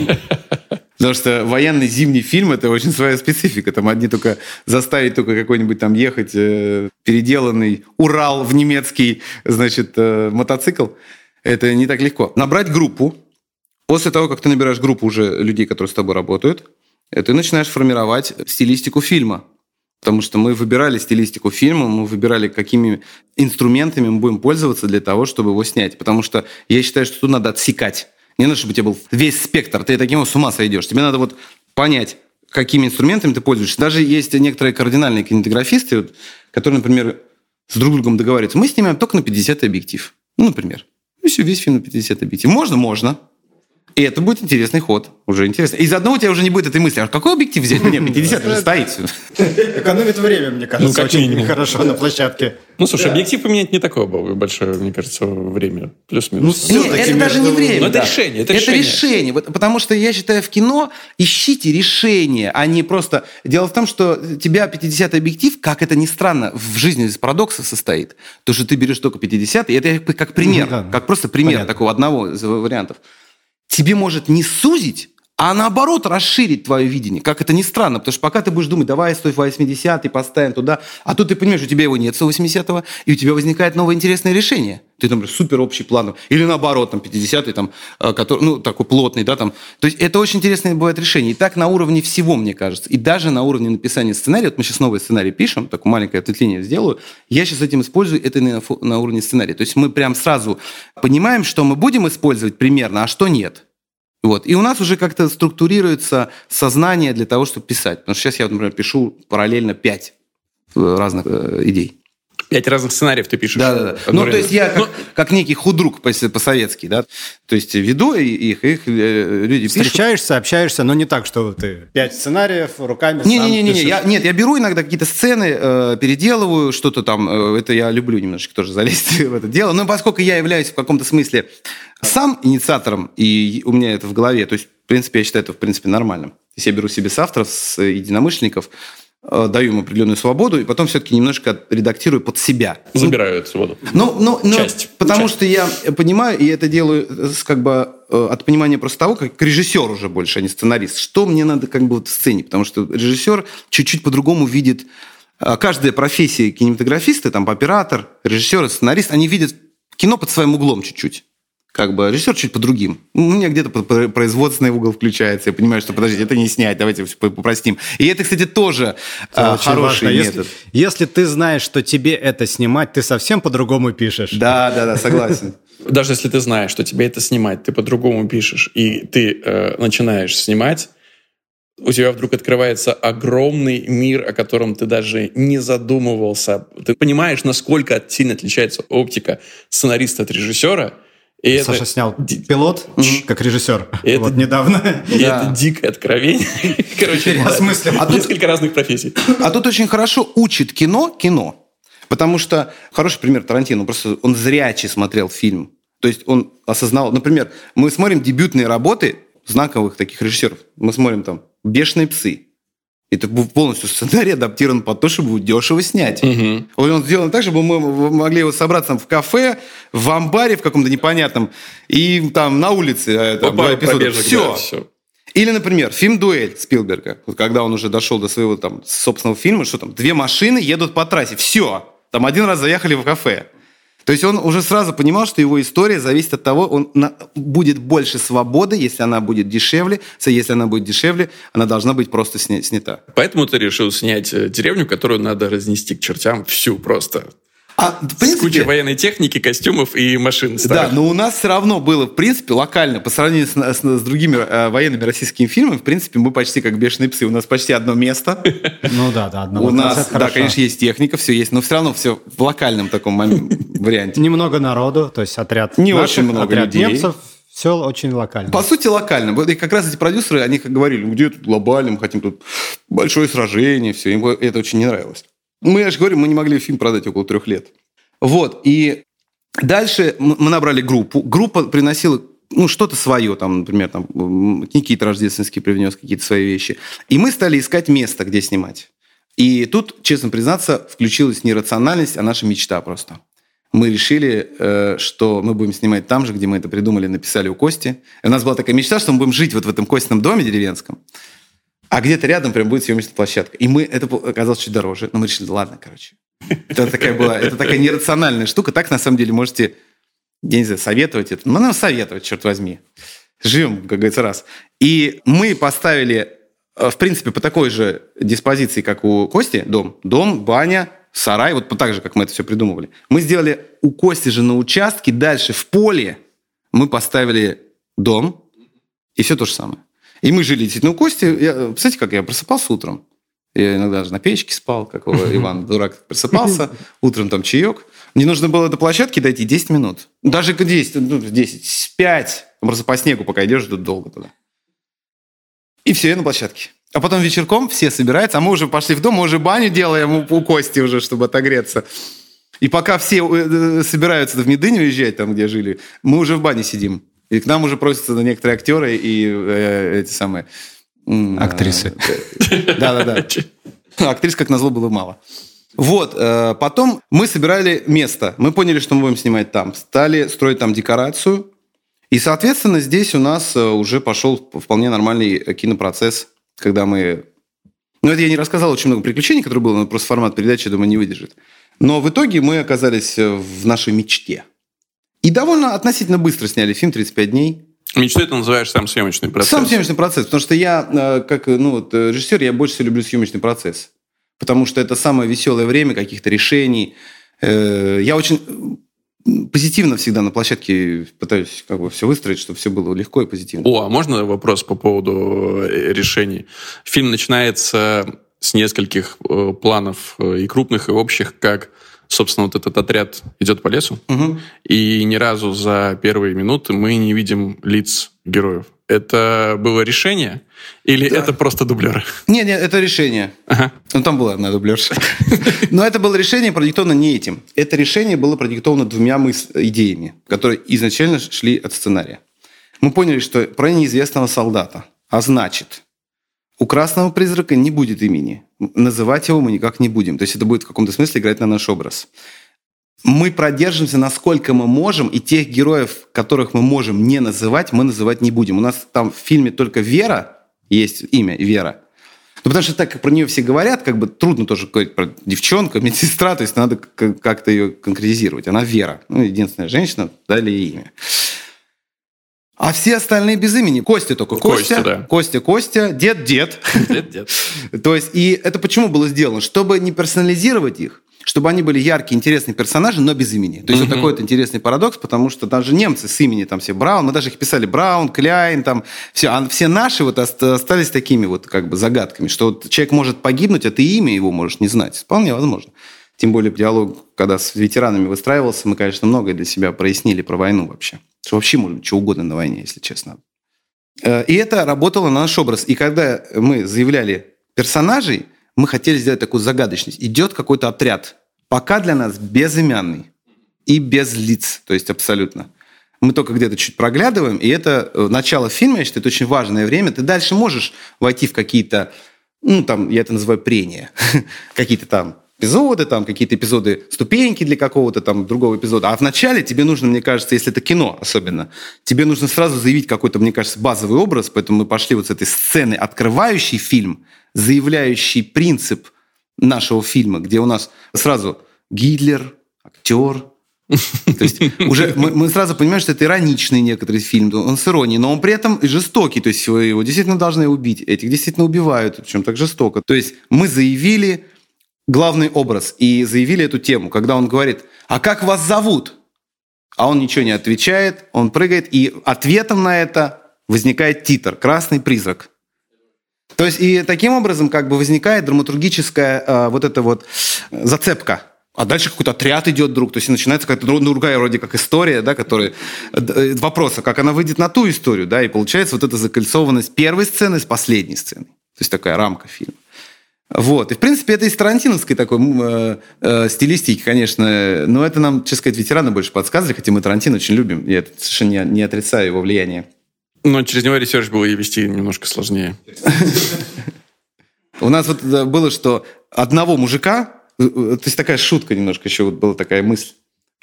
Потому что военный зимний фильм – это очень своя специфика. Там одни только заставить только какой-нибудь там ехать э, переделанный Урал в немецкий, значит, э, мотоцикл. Это не так легко. Набрать группу. После того, как ты набираешь группу уже людей, которые с тобой работают, э, ты начинаешь формировать стилистику фильма. Потому что мы выбирали стилистику фильма, мы выбирали, какими инструментами мы будем пользоваться для того, чтобы его снять. Потому что я считаю, что тут надо отсекать. Не надо, чтобы у тебя был весь спектр. Ты таким с ума сойдешь. Тебе надо вот понять, какими инструментами ты пользуешься. Даже есть некоторые кардинальные кинематографисты, которые, например, с друг другом договариваются. Мы снимаем только на 50 объектив. Ну, например. И все, весь фильм на 50 объектив. Можно? Можно. И это будет интересный ход. Уже интересно. И заодно у тебя уже не будет этой мысли, а какой объектив взять? Нет, 50 уже стоит. Экономит время, мне кажется, ну, очень хорошо на площадке. Ну, слушай, объектив поменять не такое большое, мне кажется, время. Плюс-минус. Ну, Нет, это даже не время. Но это решение. Это, это решение. Потому что я считаю, в кино ищите решение, а не просто... Дело в том, что тебя 50 объектив, как это ни странно, в жизни из парадокса состоит. То, что ты берешь только 50 и это как пример, как просто пример такого одного из вариантов тебе может не сузить, а наоборот расширить твое видение. Как это ни странно, потому что пока ты будешь думать, давай 180 поставим туда, а тут ты понимаешь, у тебя его нет 180 и у тебя возникает новое интересное решение. Ты, например, супер общий план, или наоборот, там, 50 там, э, который, ну, такой плотный, да, там. То есть это очень интересное бывает решение. И так на уровне всего, мне кажется. И даже на уровне написания сценария, вот мы сейчас новый сценарий пишем, такую маленькое ответвление сделаю, я сейчас этим использую это на, на уровне сценария. То есть мы прям сразу понимаем, что мы будем использовать примерно, а что нет. Вот. И у нас уже как-то структурируется сознание для того, чтобы писать. Потому что сейчас я, например, пишу параллельно пять э, разных э, идей. Пять разных сценариев ты пишешь. Да, да, да. Ну, то есть я как, ну, как некий худрук по-советски, да. То есть веду их, их э, люди Встречаешься, пишут. общаешься, но не так, что ты пять сценариев руками не, сам не, не, не, я, Нет, я беру иногда какие-то сцены, э, переделываю, что-то там. Э, это я люблю немножечко тоже залезть в это дело. Но поскольку я являюсь в каком-то смысле сам инициатором, и у меня это в голове, то есть, в принципе, я считаю это, в принципе, нормальным. То есть я беру себе с единомышленников, э, даю им определенную свободу, и потом все-таки немножко редактирую под себя. Забираю эту свободу. Ну, ну, ну Часть. Потому Часть. что я понимаю, и это делаю с, как бы э, от понимания просто того, как режиссер уже больше, а не сценарист. Что мне надо как бы вот в сцене? Потому что режиссер чуть-чуть по-другому видит э, каждая профессия кинематографиста, там оператор, режиссер, сценарист, они видят кино под своим углом чуть-чуть как бы режиссер чуть по другим. У меня где-то производственный угол включается. Я понимаю, что, подождите, это не снять, давайте попростим. И это, кстати, тоже это а, хороший важно. метод. Если, если ты знаешь, что тебе это снимать, ты совсем по-другому пишешь. Да, да, да, согласен. Даже если ты знаешь, что тебе это снимать, ты по-другому пишешь, и ты э, начинаешь снимать, у тебя вдруг открывается огромный мир, о котором ты даже не задумывался. Ты понимаешь, насколько сильно отличается оптика сценариста от режиссера. И Саша это... снял пилот mm-hmm. как режиссер. И вот это... недавно. И да. это дикое откровение. Короче, смысле? А несколько разных профессий. А тут очень хорошо учит кино кино. Потому что хороший пример Тарантино, просто он зрячий смотрел фильм. То есть он осознал, например, мы смотрим дебютные работы знаковых таких режиссеров. Мы смотрим там «Бешеные псы». Это полностью сценарий адаптирован под то, чтобы дешево снять. Угу. Он сделан так, чтобы мы могли его собраться в кафе, в амбаре в каком-то непонятном, и там на улице. Э, там, два эпизода. все. Да, все. Или, например, фильм «Дуэль» Спилберга. Вот когда он уже дошел до своего там собственного фильма, что там две машины едут по трассе. Все. Там один раз заехали в кафе. То есть он уже сразу понимал, что его история зависит от того, он на, будет больше свободы, если она будет дешевле. Если она будет дешевле, она должна быть просто сня, снята. Поэтому ты решил снять э, деревню, которую надо разнести к чертям всю просто. А, в принципе, с кучей военной техники, костюмов и машин. Старых. Да, но у нас все равно было, в принципе, локально, по сравнению с, с, с другими э, военными российскими фильмами, в принципе, мы почти как бешеные псы. У нас почти одно место. Ну да, да, одно У нас, да, конечно, есть техника, все есть, но все равно все в локальном таком варианте. Немного народу, то есть отряд Не очень много людей. немцев, все очень локально. По сути, локально. И как раз эти продюсеры, они как говорили, где тут глобально, мы хотим тут большое сражение, все. Им это очень не нравилось. Мы, я же говорю, мы не могли фильм продать около трех лет. Вот, и дальше мы набрали группу. Группа приносила ну, что-то свое, там, например, там, Никита Рождественский привнес какие-то свои вещи. И мы стали искать место, где снимать. И тут, честно признаться, включилась не рациональность, а наша мечта просто. Мы решили, э, что мы будем снимать там же, где мы это придумали, написали у Кости. И у нас была такая мечта, что мы будем жить вот в этом Костином доме деревенском. А где-то рядом прям будет съемочная площадка. И мы, это оказалось чуть дороже, но мы решили, ладно, короче. Это такая была, это такая нерациональная штука. Так, на самом деле, можете, я не знаю, советовать это. Ну, нам советовать, черт возьми. Живем, как говорится, раз. И мы поставили, э, в принципе, по такой же диспозиции, как у Кости, дом. Дом, баня, сарай, вот так же, как мы это все придумывали. Мы сделали у Кости же на участке, дальше в поле мы поставили дом, и все то же самое. И мы жили действительно у Кости. Я, представляете, как я просыпался утром. Я иногда даже на печке спал, как Иван Дурак просыпался. Утром там чаек. Мне нужно было до площадки дойти 10 минут. Даже 10, ну, 10, 5. Просто по снегу, пока идешь, тут долго туда. И все, я на площадке. А потом вечерком все собираются, а мы уже пошли в дом, мы уже баню делаем у, у Кости уже, чтобы отогреться. И пока все э, собираются в Медыню уезжать, там, где жили, мы уже в бане сидим. И к нам уже просятся некоторые актеры и э, эти самые... Актрисы. Да-да-да. Актрис, как назло, было мало. Вот, э, потом мы собирали место. Мы поняли, что мы будем снимать там. Стали строить там декорацию. И, соответственно, здесь у нас э, уже пошел вполне нормальный кинопроцесс, когда мы... Ну, это я не рассказал, очень много приключений, которые было, но просто формат передачи, думаю, не выдержит. Но в итоге мы оказались в нашей мечте. И довольно относительно быстро сняли фильм «35 дней». Мечтой ты называешь сам съемочный процесс. Сам съемочный процесс, потому что я, э, как ну, вот, э, режиссер, я больше всего люблю съемочный процесс. Потому что это самое веселое время каких-то решений. Э, я очень позитивно всегда на площадке пытаюсь как бы все выстроить, чтобы все было легко и позитивно. О, а можно вопрос по поводу решений? Фильм начинается с нескольких планов и крупных, и общих, как собственно, вот этот отряд идет по лесу, угу. и ни разу за первые минуты мы не видим лиц героев. Это было решение или да. это просто дублер? Нет, нет, это решение. Ага. Ну, там была одна дублерша. Но это было решение продиктовано не этим. Это решение было продиктовано двумя идеями, которые изначально шли от сценария. Мы поняли, что про неизвестного солдата, а значит, у красного призрака не будет имени. Называть его мы никак не будем. То есть это будет в каком-то смысле играть на наш образ. Мы продержимся, насколько мы можем, и тех героев, которых мы можем не называть, мы называть не будем. У нас там в фильме только Вера есть имя, Вера. Ну, потому что так как про нее все говорят, как бы трудно тоже говорить про девчонку, медсестра, то есть надо как-то ее конкретизировать. Она Вера. Ну, единственная женщина, дали ей имя. А все остальные без имени. Костя только Костя. Костя, да. Костя, Костя. Дед, дед. Дед, дед. То есть, и это почему было сделано? Чтобы не персонализировать их, чтобы они были яркие, интересные персонажи, но без имени. То есть вот такой вот интересный парадокс, потому что даже немцы с имени, там все Браун, мы даже их писали Браун, Кляйн, там все, а все наши вот остались такими вот как бы загадками, что вот человек может погибнуть, а ты имя его можешь не знать. Вполне возможно. Тем более диалог, когда с ветеранами выстраивался, мы, конечно, многое для себя прояснили про войну вообще. Что вообще быть что угодно на войне, если честно. Э, и это работало на наш образ. И когда мы заявляли персонажей, мы хотели сделать такую загадочность. Идет какой-то отряд, пока для нас безымянный и без лиц, то есть абсолютно. Мы только где-то чуть проглядываем, и это э, начало фильма, я считаю, это очень важное время. Ты дальше можешь войти в какие-то, ну, там, я это называю прения, какие-то там эпизоды, там какие-то эпизоды, ступеньки для какого-то там другого эпизода. А вначале тебе нужно, мне кажется, если это кино особенно, тебе нужно сразу заявить какой-то, мне кажется, базовый образ, поэтому мы пошли вот с этой сцены, открывающей фильм, заявляющий принцип нашего фильма, где у нас сразу Гитлер, актер, то есть уже мы, мы сразу понимаем, что это ироничный некоторый фильм, он с иронией, но он при этом и жестокий, то есть его действительно должны убить, этих действительно убивают, причем так жестоко. То есть мы заявили главный образ и заявили эту тему, когда он говорит, а как вас зовут? А он ничего не отвечает, он прыгает, и ответом на это возникает титр «Красный призрак». То есть и таким образом как бы возникает драматургическая э, вот эта вот зацепка. А дальше какой-то отряд идет друг, то есть начинается какая-то другая вроде как история, да, которая... Э, вопрос, а как она выйдет на ту историю, да, и получается вот эта закольцованность первой сцены с последней сценой. То есть такая рамка фильма. Вот. И, в принципе, это из тарантиновской такой э, э, стилистики, конечно. Но это нам, честно сказать, ветераны больше подсказывали, хотя мы Тарантино очень любим. Я это совершенно не, не отрицаю его влияние. Но через него research было и вести немножко сложнее. У нас вот было, что одного мужика, э, э, то есть такая шутка немножко еще вот была такая мысль,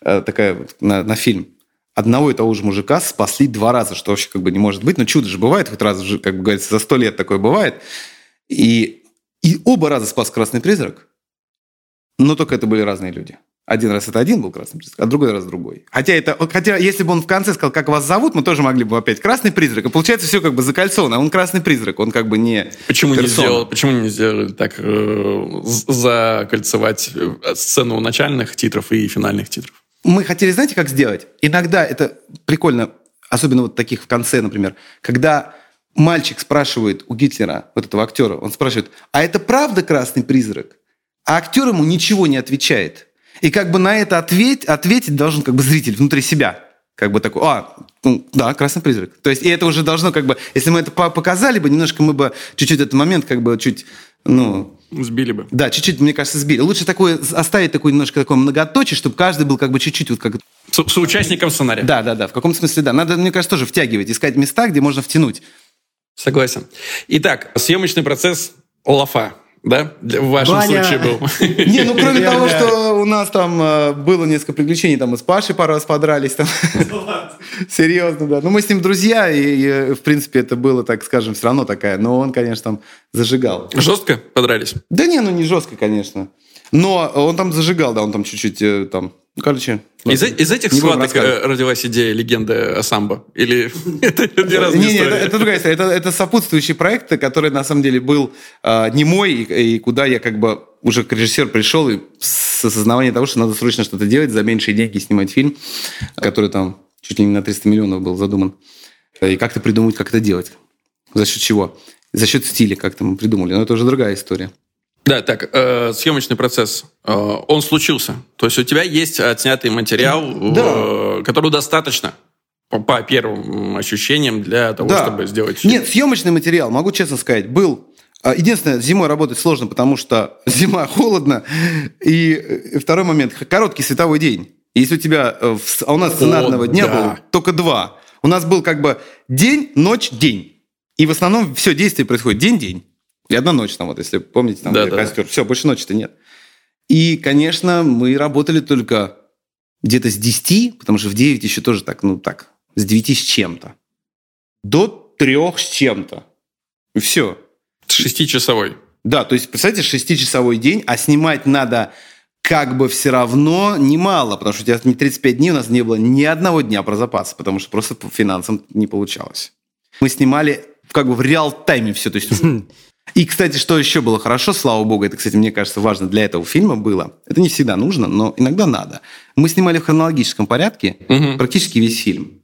э, такая на, на фильм. Одного и того же мужика спасли два раза, что вообще как бы не может быть. Но чудо же бывает, хоть раз, как бы говорится, за сто лет такое бывает. И и оба раза спас красный призрак, но только это были разные люди. Один раз это один был красный призрак, а другой раз другой. Хотя, это, хотя если бы он в конце сказал, как вас зовут, мы тоже могли бы опять красный призрак. И получается все как бы закольцовано. Он красный призрак, он как бы не Почему персона. не сделал, почему не сделали так э, закольцевать э, сцену начальных титров и финальных титров? Мы хотели, знаете, как сделать? Иногда это прикольно, особенно вот таких в конце, например, когда мальчик спрашивает у Гитлера, вот этого актера, он спрашивает, а это правда красный призрак? А актер ему ничего не отвечает. И как бы на это ответь, ответить должен как бы зритель внутри себя. Как бы такой, а, ну, да, красный призрак. То есть, и это уже должно как бы, если мы это показали бы, немножко мы бы чуть-чуть этот момент как бы чуть, ну... Сбили бы. Да, чуть-чуть, мне кажется, сбили. Лучше такое, оставить такой немножко такое многоточие, чтобы каждый был как бы чуть-чуть вот как... Со соучастником сценария. Да, да, да, в каком смысле, да. Надо, мне кажется, тоже втягивать, искать места, где можно втянуть. Согласен. Итак, съемочный процесс лафа да, в вашем Баня. случае был. Не, ну кроме того, что у нас там э, было несколько приключений, там мы с Пашей пару раз подрались, там. Серьезно, да. Ну мы с ним друзья, и, в принципе это было, так скажем, все равно такая, но он, конечно, там зажигал. Жестко подрались? Да не, ну не жестко, конечно. Но он там зажигал, да, он там чуть-чуть э, там короче... Из, из этих не схваток э, родилась идея легенды о самбо? Или это две разные не, истории? Не, это, другая история. Это, сопутствующий проект, который на самом деле был э, не мой, и, куда я как бы уже как режиссер пришел и с осознаванием того, что надо срочно что-то делать, за меньшие деньги снимать фильм, который там чуть ли не на 300 миллионов был задуман. И как-то придумать, как это делать. За счет чего? За счет стиля как-то мы придумали. Но это уже другая история. Да, так, э, съемочный процесс, э, он случился. То есть у тебя есть отснятый материал, да. э, которого достаточно по, по первым ощущениям для того, да. чтобы сделать фильм. Нет, съемочный материал, могу честно сказать, был а, Единственное, зимой работать сложно, потому что зима холодно. И э, второй момент, короткий световой день. Если у тебя, э, а у нас сценарного О, дня да. было только два. У нас был как бы день, ночь, день. И в основном все действие происходит день-день. И одна ночь там, вот, если помните, там да, да. костер. Все, больше ночи-то нет. И, конечно, мы работали только где-то с 10, потому что в 9 еще тоже так, ну так, с 9 с чем-то. До 3 с чем-то. И все. Шестичасовой. Да, то есть, представьте, шестичасовой день, а снимать надо как бы все равно немало, потому что у тебя не 35 дней, у нас не было ни одного дня про запас, потому что просто по финансам не получалось. Мы снимали как бы в реал-тайме все, то есть И, кстати, что еще было хорошо, слава богу, это, кстати, мне кажется, важно для этого фильма было. Это не всегда нужно, но иногда надо. Мы снимали в хронологическом порядке угу. практически весь фильм.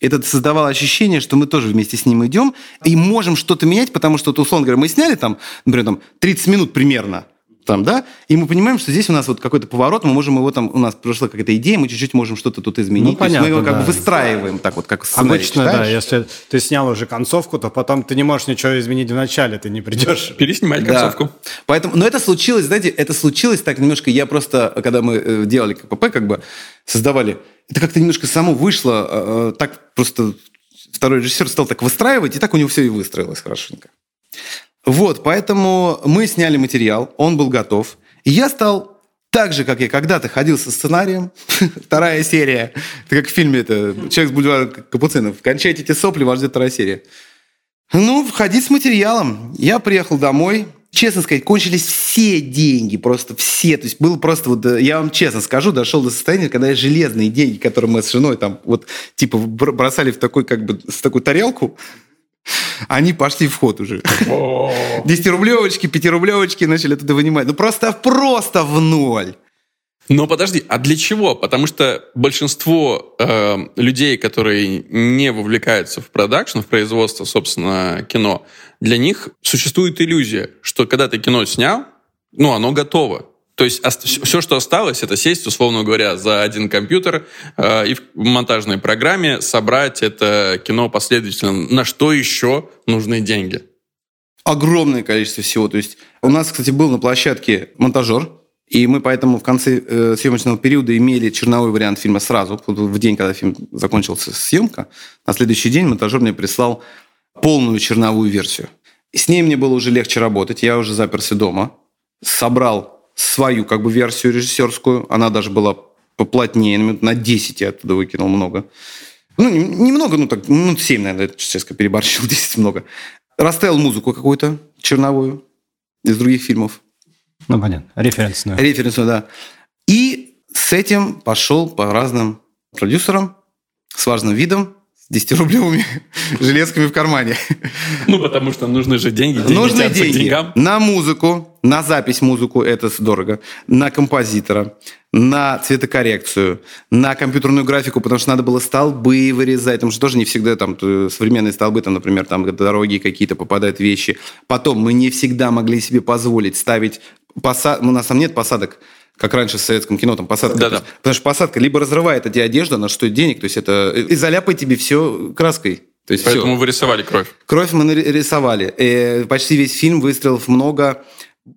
Это создавало ощущение, что мы тоже вместе с ним идем и можем что-то менять, потому что, условно говоря, мы сняли там, например, там 30 минут примерно, там, да, и мы понимаем, что здесь у нас вот какой-то поворот, мы можем его там, у нас прошла какая-то идея, мы чуть-чуть можем что-то тут изменить. Ну, понятно, мы его как да. бы выстраиваем так вот, как сценарий Обычно, читаешь. да, если ты снял уже концовку, то потом ты не можешь ничего изменить в начале, ты не придешь. Переснимать концовку. Да. Поэтому, но это случилось, знаете, это случилось так немножко, я просто, когда мы э, делали КПП, как бы создавали, это как-то немножко само вышло, э, э, так просто второй режиссер стал так выстраивать, и так у него все и выстроилось хорошенько. Вот, поэтому мы сняли материал, он был готов. И я стал так же, как я когда-то ходил со сценарием, вторая серия, это как в фильме это «Человек с бульвара Капуцинов», кончайте эти сопли, вас ждет вторая серия. Ну, входить с материалом. Я приехал домой, честно сказать, кончились все деньги, просто все. То есть было просто вот, я вам честно скажу, дошел до состояния, когда я железные деньги, которые мы с женой там вот типа бросали в такой как бы с такую тарелку, они пошли в ход уже. 10-рублевочки, 5-рублевочки начали оттуда вынимать. Ну просто, просто в ноль. Но подожди, а для чего? Потому что большинство э, людей, которые не вовлекаются в продакшн, в производство, собственно, кино, для них существует иллюзия, что когда ты кино снял, ну, оно готово. То есть все, что осталось, это сесть, условно говоря, за один компьютер э, и в монтажной программе собрать это кино последовательно. На что еще нужны деньги? Огромное количество всего. То есть у нас, кстати, был на площадке монтажер, и мы поэтому в конце э, съемочного периода имели черновой вариант фильма сразу. В день, когда фильм закончился съемка, на следующий день монтажер мне прислал полную черновую версию. С ней мне было уже легче работать. Я уже заперся дома, собрал свою как бы версию режиссерскую. Она даже была поплотнее, на 10 я оттуда выкинул много. Ну, немного, ну так, минут 7, наверное, честно переборщил, 10 много. Расставил музыку какую-то черновую из других фильмов. Ну, понятно. Референсную. Референсную, да. И с этим пошел по разным продюсерам с важным видом, 10-рублевыми железками в кармане. Ну, потому что нужны же деньги. деньги нужны деньги деньгам. на музыку, на запись музыку, это дорого, на композитора, на цветокоррекцию, на компьютерную графику, потому что надо было столбы вырезать, потому что тоже не всегда там современные столбы, там, например, там дороги какие-то попадают вещи. Потом мы не всегда могли себе позволить ставить посад... У нас там нет посадок как раньше в советском кино, там посадка. Да, да. Потому что посадка либо разрывает эти одежду, на что денег, то есть это и заляпает тебе все краской. То есть Поэтому все. вы рисовали кровь. Кровь мы нарисовали. И почти весь фильм выстрелов много.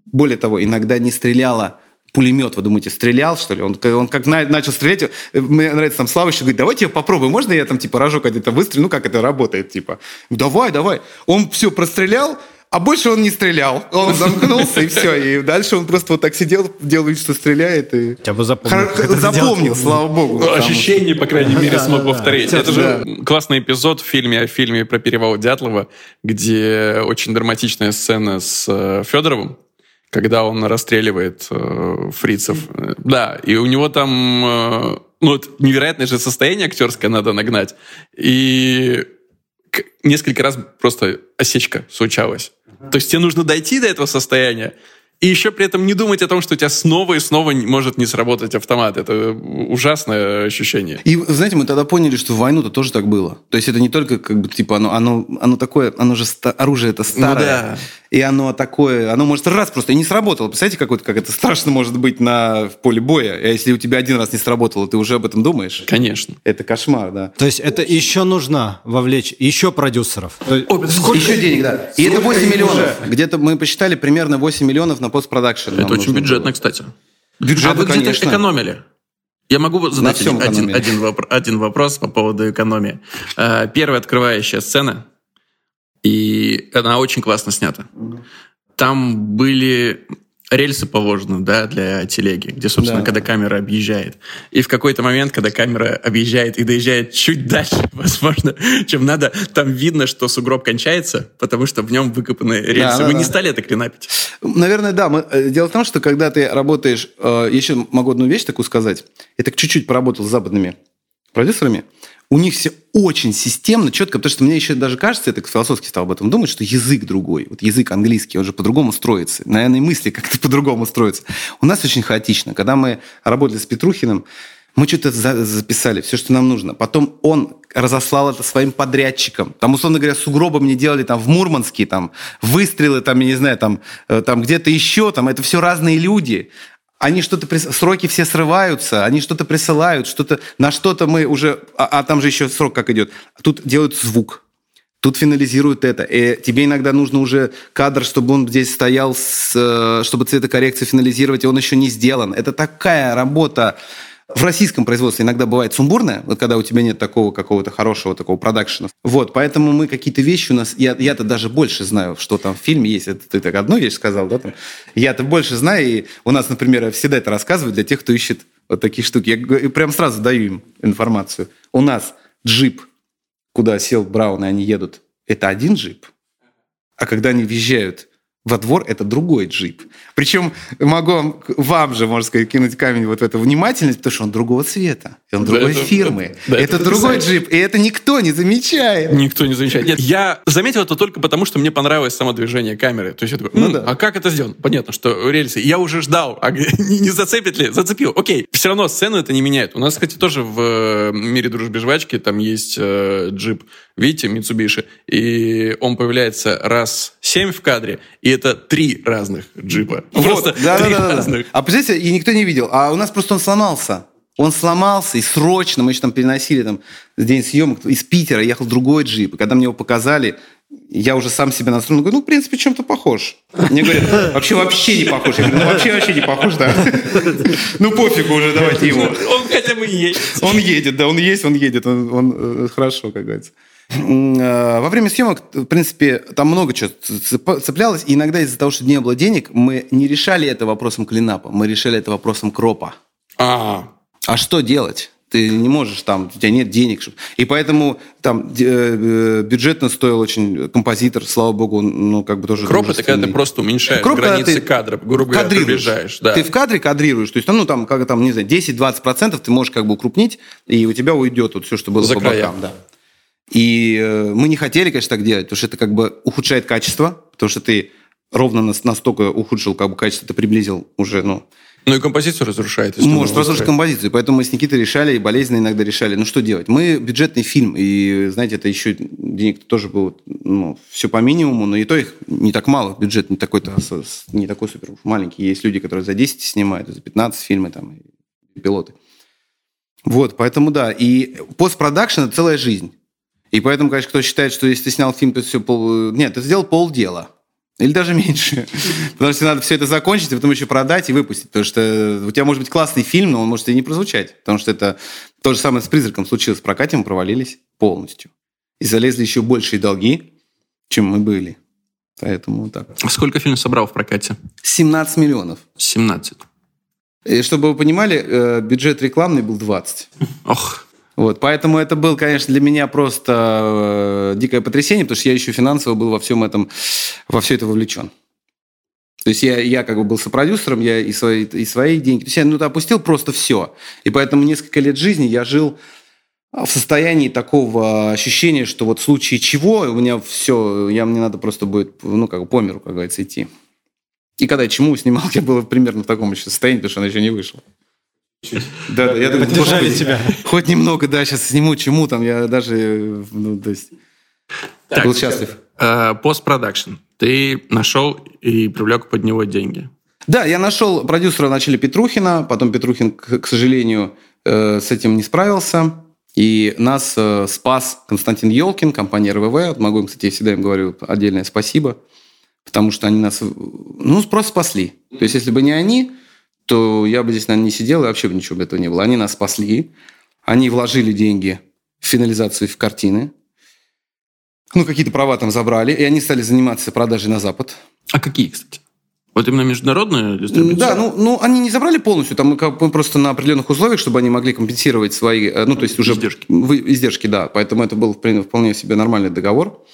Более того, иногда не стреляла пулемет, вы думаете, стрелял, что ли? Он, он как на, начал стрелять, мне нравится там Слава еще говорит, давайте я попробую, можно я там типа рожок где-то выстрелю, ну как это работает, типа. Давай, давай. Он все прострелял, а больше он не стрелял. Он замкнулся, и все. И дальше он просто вот так сидел, делал вид, что стреляет. И... Я бы запомнил. Запомнил, слава богу. Ну, ощущение, по крайней мере, смог повторить. Это же классный эфизод в фильме о фильме про перевал Дятлова, где очень драматичная сцена с э, Федоровым, когда он расстреливает э, фрицев. Да, и у него там э, ну, вот невероятное же состояние актерское надо нагнать. И несколько раз просто осечка случалась. То есть тебе нужно дойти до этого состояния, и еще при этом не думать о том, что у тебя снова и снова может не сработать автомат. Это ужасное ощущение. И, знаете, мы тогда поняли, что в войну-то тоже так было. То есть это не только как бы, типа, оно, оно, оно такое, оно же, оружие это старое. Ну, да. И оно такое, оно может раз просто и не сработало. Представляете, как, вот, как это страшно может быть на, в поле боя. А если у тебя один раз не сработало, ты уже об этом думаешь? Конечно. Это кошмар, да. То есть это еще нужно вовлечь еще продюсеров? О, сколько? Еще денег, да. И это 8 миллионов. Где-то мы посчитали примерно 8 миллионов на постпродакшн. Это очень бюджетно, было. кстати. Бюджетно, а вы где-то экономили? Я могу задать один, один, один, вопрос, один вопрос по поводу экономии. Э, первая открывающая сцена, и она очень классно снята. Там были рельсы положены, да, для телеги, где, собственно, да. когда камера объезжает. И в какой-то момент, когда камера объезжает и доезжает чуть дальше, возможно, чем надо, там видно, что сугроб кончается, потому что в нем выкопаны рельсы. Да, Вы да, не да. стали это клинапить? Наверное, да. Мы, э, дело в том, что когда ты работаешь, э, еще могу одну вещь такую сказать, я так чуть-чуть поработал с западными продюсерами, у них все очень системно, четко, потому что мне еще даже кажется, я так философски стал об этом думать, что язык другой. Вот язык английский, он же по-другому строится. Наверное, мысли как-то по-другому строятся. У нас очень хаотично. Когда мы работали с Петрухиным, мы что-то за записали, все, что нам нужно. Потом он разослал это своим подрядчикам. Там, условно говоря, сугробы мне делали там в Мурманске, там выстрелы, там, я не знаю, там, э, там где-то еще, там, это все разные люди. Они что-то, прис... сроки все срываются, они что-то присылают, что-то, на что-то мы уже, а, а там же еще срок как идет. Тут делают звук, тут финализируют это. И тебе иногда нужно уже кадр, чтобы он здесь стоял, с, э, чтобы цветокоррекцию финализировать, и он еще не сделан. Это такая работа в российском производстве иногда бывает сумбурное, вот когда у тебя нет такого какого-то хорошего такого продакшена. Вот, поэтому мы какие-то вещи у нас... Я, я-то даже больше знаю, что там в фильме есть. Это ты так одну вещь сказал, да? Там. Я-то больше знаю, и у нас, например, всегда это рассказываю для тех, кто ищет вот такие штуки. Я прям сразу даю им информацию. У нас джип, куда сел Браун, и они едут, это один джип. А когда они въезжают во двор это другой джип. Причем могу вам, же, можно сказать, кинуть камень вот в эту внимательность, потому что он другого цвета, и он да, другой это, фирмы. Да, это, это другой джип, и это никто не замечает. Никто не замечает. Нет, я заметил это только потому, что мне понравилось само движение камеры. То есть я такой, ну, да. а как это сделано? Понятно, что рельсы. Я уже ждал, а не зацепит ли? Зацепил. Окей. Все равно сцену это не меняет. У нас, кстати, тоже в э, мире дружбы жвачки там есть э, джип видите, Mitsubishi, и он появляется раз семь в кадре, и это три разных джипа. Вот, просто да, три да, да, разных. Да. А представляете, и никто не видел. А у нас просто он сломался. Он сломался, и срочно мы еще там переносили там день съемок из Питера, ехал другой джип. И когда мне его показали, я уже сам себя настроил, говорю, ну, в принципе, чем-то похож. Мне говорят, вообще вообще не похож. Я говорю, ну, вообще вообще не похож, да. Ну, пофигу уже, давайте его. Он хотя бы едет. Он едет, да, он есть, он едет, он, он э, хорошо, как говорится. Э, во время съемок, в принципе, там много чего цеплялось. И иногда из-за того, что не было денег, мы не решали это вопросом клинапа, мы решали это вопросом кропа. А, а что делать? Ты не можешь там, у тебя нет денег. И поэтому там э, бюджетно стоил очень композитор, слава богу, ну как бы тоже... Кроп это когда ты просто уменьшаешь Кроп, границы ты кадра, грубо говоря, приближаешь. Да. Ты в кадре кадрируешь, то есть ну там, как там, не знаю, 10-20% ты можешь как бы укрупнить, и у тебя уйдет вот все, что было За по края. бокам. Да. И э, мы не хотели, конечно, так делать, потому что это как бы ухудшает качество, потому что ты ровно настолько ухудшил как бы качество, ты приблизил уже, ну... Ну и композицию разрушает. Может разрушить композицию. Поэтому мы с Никитой решали, и болезненно иногда решали, ну что делать. Мы бюджетный фильм, и, знаете, это еще денег тоже было ну, все по минимуму, но и то их не так мало. Бюджет не такой-то, не такой супер маленький. Есть люди, которые за 10 снимают, за 15 фильмы там, пилоты. Вот, поэтому да. И постпродакшн – это целая жизнь. И поэтому, конечно, кто считает, что если ты снял фильм, то все пол... Нет, ты сделал полдела. Или даже меньше. Потому что надо все это закончить, и потом еще продать и выпустить. Потому что у тебя может быть классный фильм, но он может и не прозвучать. Потому что это то же самое с «Призраком» случилось. В прокате мы провалились полностью. И залезли еще большие долги, чем мы были. Поэтому вот так. А сколько фильм собрал в прокате? 17 миллионов. 17. И чтобы вы понимали, э, бюджет рекламный был 20. Ох. Вот, поэтому это был, конечно, для меня просто э, дикое потрясение, потому что я еще финансово был во всем этом, во все это вовлечен. То есть я, я как бы был сопродюсером, я и свои, и свои деньги. То есть я ну, опустил просто все. И поэтому несколько лет жизни я жил в состоянии такого ощущения, что вот в случае чего у меня все, я, мне надо просто будет, ну, как бы по миру, как говорится, идти. И когда я чему снимал, я был примерно в таком еще состоянии, потому что она еще не вышла. Да, да, я думаю, Поддержали тебя. Хоть немного, да, сейчас сниму чему там, я даже, ну, то есть, так, был счастлив. Э, постпродакшн. Ты нашел и привлек под него деньги. Да, я нашел продюсера вначале Петрухина, потом Петрухин, к, к сожалению, э, с этим не справился. И нас э, спас Константин Елкин, компания РВВ. Могу им, кстати, я всегда им говорю отдельное спасибо, потому что они нас, ну, просто спасли. То есть, если бы не они, то я бы здесь, наверное, не сидел, и вообще бы ничего бы этого не было. Они нас спасли, они вложили деньги в финализацию в картины, ну, какие-то права там забрали, и они стали заниматься продажей на Запад. А какие, кстати? Вот именно международные дистрибуция? Да, ну, ну они не забрали полностью, там мы просто на определенных условиях, чтобы они могли компенсировать свои, э, ну, то есть уже... Издержки. Издержки, да. Поэтому это был вполне себе нормальный договор.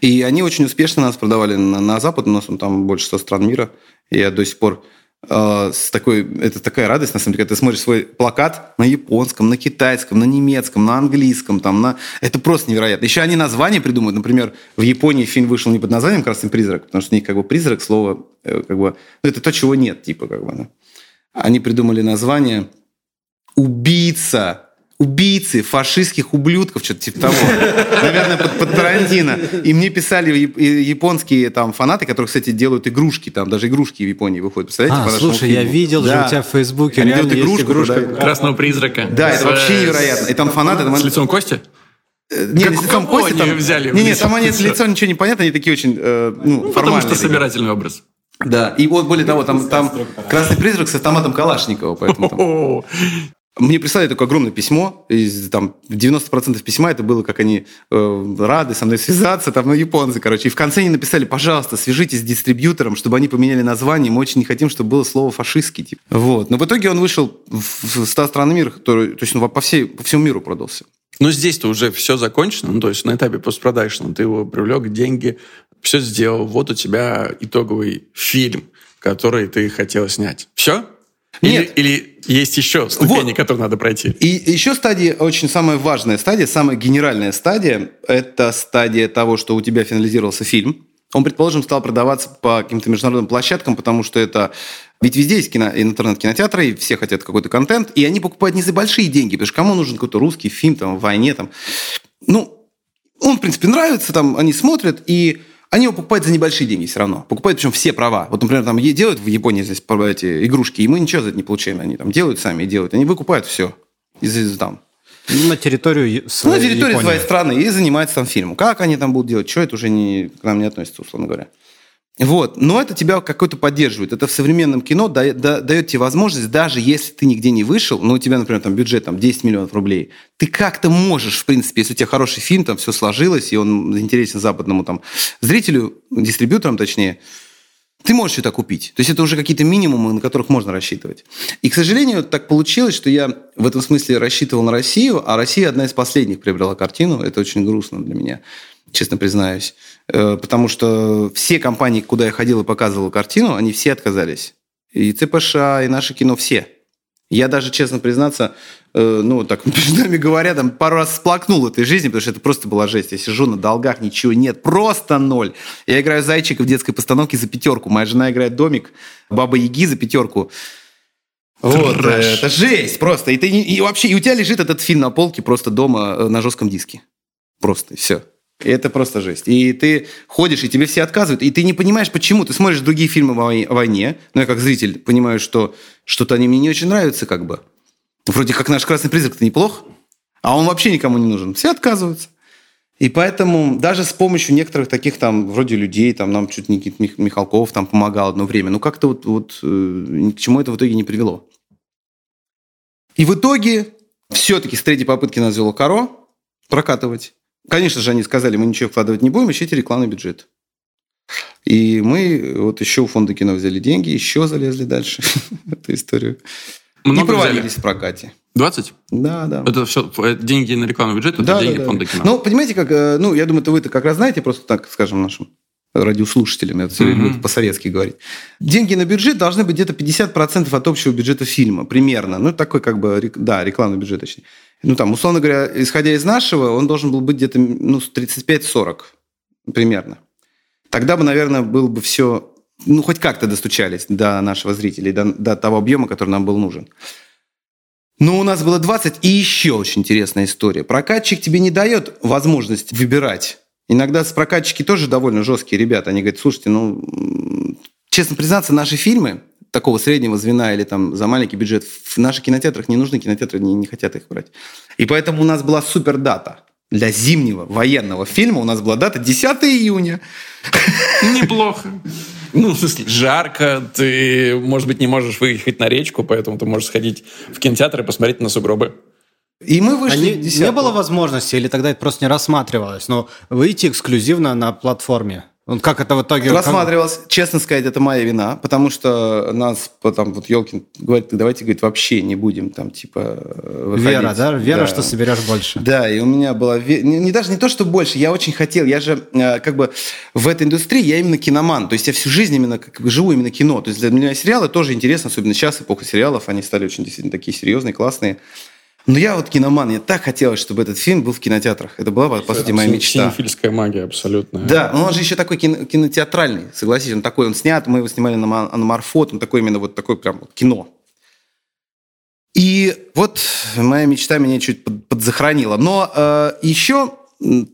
И они очень успешно нас продавали на, на Запад, у нас там больше 100 стран мира. Я до сих пор с такой, это такая радость, на самом деле, когда ты смотришь свой плакат на японском, на китайском, на немецком, на английском, там, на... это просто невероятно. Еще они названия придумывают, например, в Японии фильм вышел не под названием «Красный призрак», потому что у них как бы призрак, слово, э, как бы, ну, это то, чего нет, типа, как бы, да. Они придумали название «Убийца убийцы, фашистских ублюдков, что-то типа того. Наверное, под, под Тарантино. И мне писали японские там фанаты, которые, кстати, делают игрушки, там даже игрушки в Японии выходят. Представляете? А, слушай, я видел да. же у тебя в Фейсбуке Они делают игрушку, игрушка да. Красного призрака. Да, это вообще невероятно. И там фанаты... С лицом Кости? Э, не, с лицом Кости там... взяли? Не, не, там они с лицом ничего не понятно, они такие очень, э, ну, ну Потому что собирательный образ. Да, и вот более того, там, там красный призрак с автоматом Калашникова, поэтому там... Мне прислали такое огромное письмо, из там 90% письма это было, как они э, рады со мной связаться, там, ну, японцы, короче. И в конце они написали, пожалуйста, свяжитесь с дистрибьютором, чтобы они поменяли название, мы очень не хотим, чтобы было слово фашистский. Типа. Вот. Но в итоге он вышел в 100 стран мира, который, то есть он по, всей, по всему миру продался. Ну, здесь-то уже все закончено, ну, то есть на этапе постпродакшена ты его привлек, деньги, все сделал, вот у тебя итоговый фильм, который ты хотел снять. Все? Нет. Или, или есть еще ступени, вот. которые надо пройти? И еще стадия, очень самая важная стадия, самая генеральная стадия, это стадия того, что у тебя финализировался фильм. Он, предположим, стал продаваться по каким-то международным площадкам, потому что это... Ведь везде есть кино, интернет-кинотеатры, и все хотят какой-то контент, и они покупают не за большие деньги, потому что кому нужен какой-то русский фильм там, в войне. Там. Ну, он, в принципе, нравится, там, они смотрят, и они его покупают за небольшие деньги все равно. Покупают причем все права. Вот, например, там делают в Японии здесь эти игрушки, и мы ничего за это не получаем. Они там делают сами и делают. Они выкупают все из, из там. На территорию своей На территории Японии. своей страны и занимаются там фильмом. Как они там будут делать, что это уже не, к нам не относится, условно говоря. Вот. Но это тебя какой-то поддерживает. Это в современном кино дает, дает тебе возможность, даже если ты нигде не вышел, но у тебя, например, там бюджет там, 10 миллионов рублей, ты как-то можешь, в принципе, если у тебя хороший фильм, там все сложилось, и он интересен западному там, зрителю, дистрибьюторам точнее, ты можешь это купить. То есть это уже какие-то минимумы, на которых можно рассчитывать. И, к сожалению, так получилось, что я в этом смысле рассчитывал на Россию, а Россия одна из последних приобрела картину. Это очень грустно для меня честно признаюсь. Э, потому что все компании, куда я ходил и показывал картину, они все отказались. И ЦПШ, и наше кино, все. Я даже, честно признаться, э, ну, так между нами говоря, там пару раз сплакнул этой жизни, потому что это просто была жесть. Я сижу на долгах, ничего нет, просто ноль. Я играю зайчика в детской постановке за пятерку. Моя жена играет домик, баба Яги за пятерку. Вот, Трэш. это жесть просто. И, ты, и вообще, и у тебя лежит этот фильм на полке просто дома э, на жестком диске. Просто, все. Это просто жесть. И ты ходишь, и тебе все отказывают, и ты не понимаешь, почему. Ты смотришь другие фильмы о войне, но я как зритель понимаю, что что-то они мне не очень нравятся как бы. Вроде как наш «Красный призрак»-то неплох, а он вообще никому не нужен. Все отказываются. И поэтому даже с помощью некоторых таких там, вроде людей, там нам чуть Никит Михалков там помогал одно время, ну как-то вот, вот э, ни к чему это в итоге не привело. И в итоге все-таки с третьей попытки нас взяло Каро прокатывать. Конечно же, они сказали, мы ничего вкладывать не будем, ищите рекламный бюджет. И мы вот еще у фонда кино взяли деньги, еще залезли дальше эту историю. Много не провалились взяли? в прокате. 20? Да, да. Это все деньги на рекламный бюджет, это да, деньги да, да. фонда кино. Ну, понимаете, как, э, ну, я думаю, это вы-то как раз знаете, просто так, скажем, нашим радиослушателям, это все mm-hmm. по-советски говорить. Деньги на бюджет должны быть где-то 50% от общего бюджета фильма, примерно. Ну, такой как бы, да, рекламный бюджет, точнее. Ну, там, условно говоря, исходя из нашего, он должен был быть где-то ну, 35-40 примерно. Тогда бы, наверное, было бы все, ну, хоть как-то достучались до нашего зрителя, до, до того объема, который нам был нужен. Но у нас было 20, и еще очень интересная история. Прокатчик тебе не дает возможность выбирать. Иногда с прокатчики тоже довольно жесткие ребята. Они говорят, слушайте, ну, честно признаться, наши фильмы такого среднего звена или там за маленький бюджет в наших кинотеатрах не нужны, кинотеатры не, не хотят их брать. И поэтому у нас была супер дата. Для зимнего военного фильма у нас была дата 10 июня. Неплохо. Ну, в смысле, жарко, ты, может быть, не можешь выехать на речку, поэтому ты можешь сходить в кинотеатр и посмотреть на сугробы. И мы вышли а не, не было возможности, или тогда это просто не рассматривалось, но выйти эксклюзивно на платформе Как это в итоге... Рассматривалось. Как... Честно сказать, это моя вина, потому что нас потом вот Елкин говорит, давайте, говорит, вообще не будем там типа выходить. Вера, да? Вера, да. что соберешь больше. Да, и у меня была... Не, не даже не то, что больше, я очень хотел. Я же э, как бы в этой индустрии, я именно киноман. То есть я всю жизнь именно как бы живу именно кино. То есть для меня сериалы тоже интересны, особенно сейчас, эпоха сериалов. Они стали очень действительно такие серьезные, классные. Но я вот киноман, мне так хотелось, чтобы этот фильм был в кинотеатрах. Это была, по сути, моя мечта. Синефильская магия абсолютно. Да, но он же еще такой кино, кинотеатральный, согласись. Он такой, он снят, мы его снимали на, на Морфот, он такой именно вот такой прям вот кино. И вот моя мечта меня чуть под, подзахоронила. Но э, еще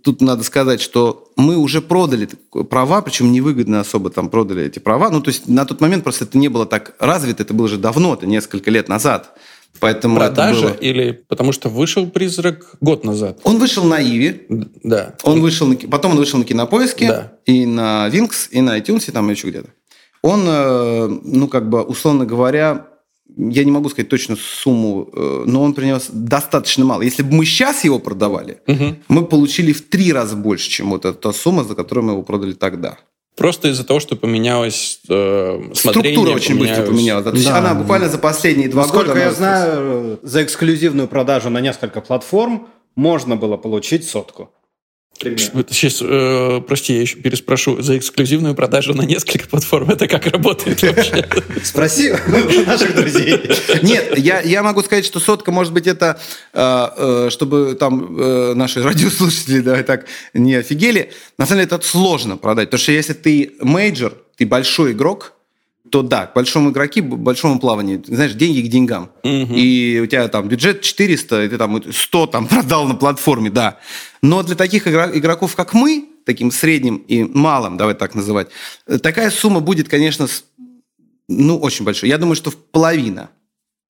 тут надо сказать, что мы уже продали права, причем невыгодно особо там продали эти права. Ну, то есть на тот момент просто это не было так развито, это было же давно, это несколько лет назад. Поэтому Продажа было... или потому что вышел «Призрак» год назад? Он вышел на Иви. Да. Он вышел на... Потом он вышел на Кинопоиске. Да. И на Винкс, и на iTunes, и там еще где-то. Он, э, ну, как бы, условно говоря, я не могу сказать точно сумму, э, но он принес достаточно мало. Если бы мы сейчас его продавали, угу. мы получили в три раза больше, чем вот эта сумма, за которую мы его продали тогда. Просто из-за того, что поменялось э, смотрение. Структура очень поменялось. быстро поменялась. То есть да. она буквально за последние два Насколько года... я знаю, за эксклюзивную продажу на несколько платформ можно было получить сотку. Примерно. Сейчас, э, прости, я еще переспрошу. За эксклюзивную продажу на несколько платформ это как работает вообще? Спроси наших друзей. Нет, я, я могу сказать, что сотка, может быть, это, э, э, чтобы там э, наши радиослушатели да, так не офигели. На самом деле это сложно продать. Потому что если ты major, ты большой игрок, то да, к большому игроки, к большому плаванию, знаешь, деньги к деньгам. Угу. И у тебя там бюджет 400, и ты там 100 там продал на платформе, да. Но для таких игроков, как мы, таким средним и малым, давай так называть, такая сумма будет, конечно, ну, очень большой. Я думаю, что в половина.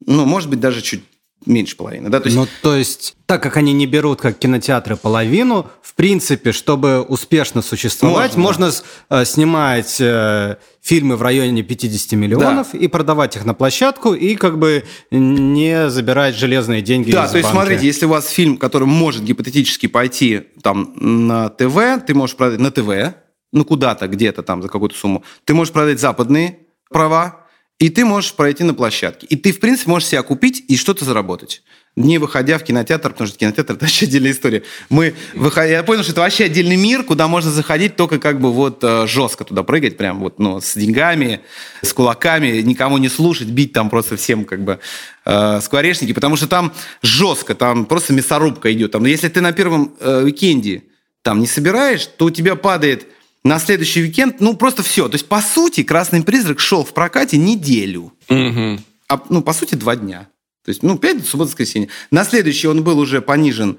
Ну, может быть, даже чуть меньше половины. Да? То есть... Ну, то есть, так как они не берут, как кинотеатры, половину, в принципе, чтобы успешно существовать, можно, можно да. снимать э, фильмы в районе 50 миллионов да. и продавать их на площадку, и как бы не забирать железные деньги Да, из то есть, банка. смотрите, если у вас фильм, который может гипотетически пойти там на ТВ, ты можешь продать на ТВ, ну, куда-то, где-то там за какую-то сумму, ты можешь продать западные права, и ты можешь пройти на площадке. И ты, в принципе, можешь себя купить и что-то заработать. Не выходя в кинотеатр, потому что кинотеатр – это вообще отдельная история. Мы выходя, я понял, что это вообще отдельный мир, куда можно заходить только как бы вот э, жестко туда прыгать, прям вот, ну, с деньгами, с кулаками, никому не слушать, бить там просто всем как бы э, скворечники, потому что там жестко, там просто мясорубка идет. Там, если ты на первом э, уикенде там не собираешь, то у тебя падает на следующий уикенд, ну, просто все. То есть, по сути, «Красный призрак» шел в прокате неделю. Угу. А, ну, по сути, два дня. То есть, ну, пятница, суббота, воскресенье. На следующий он был уже понижен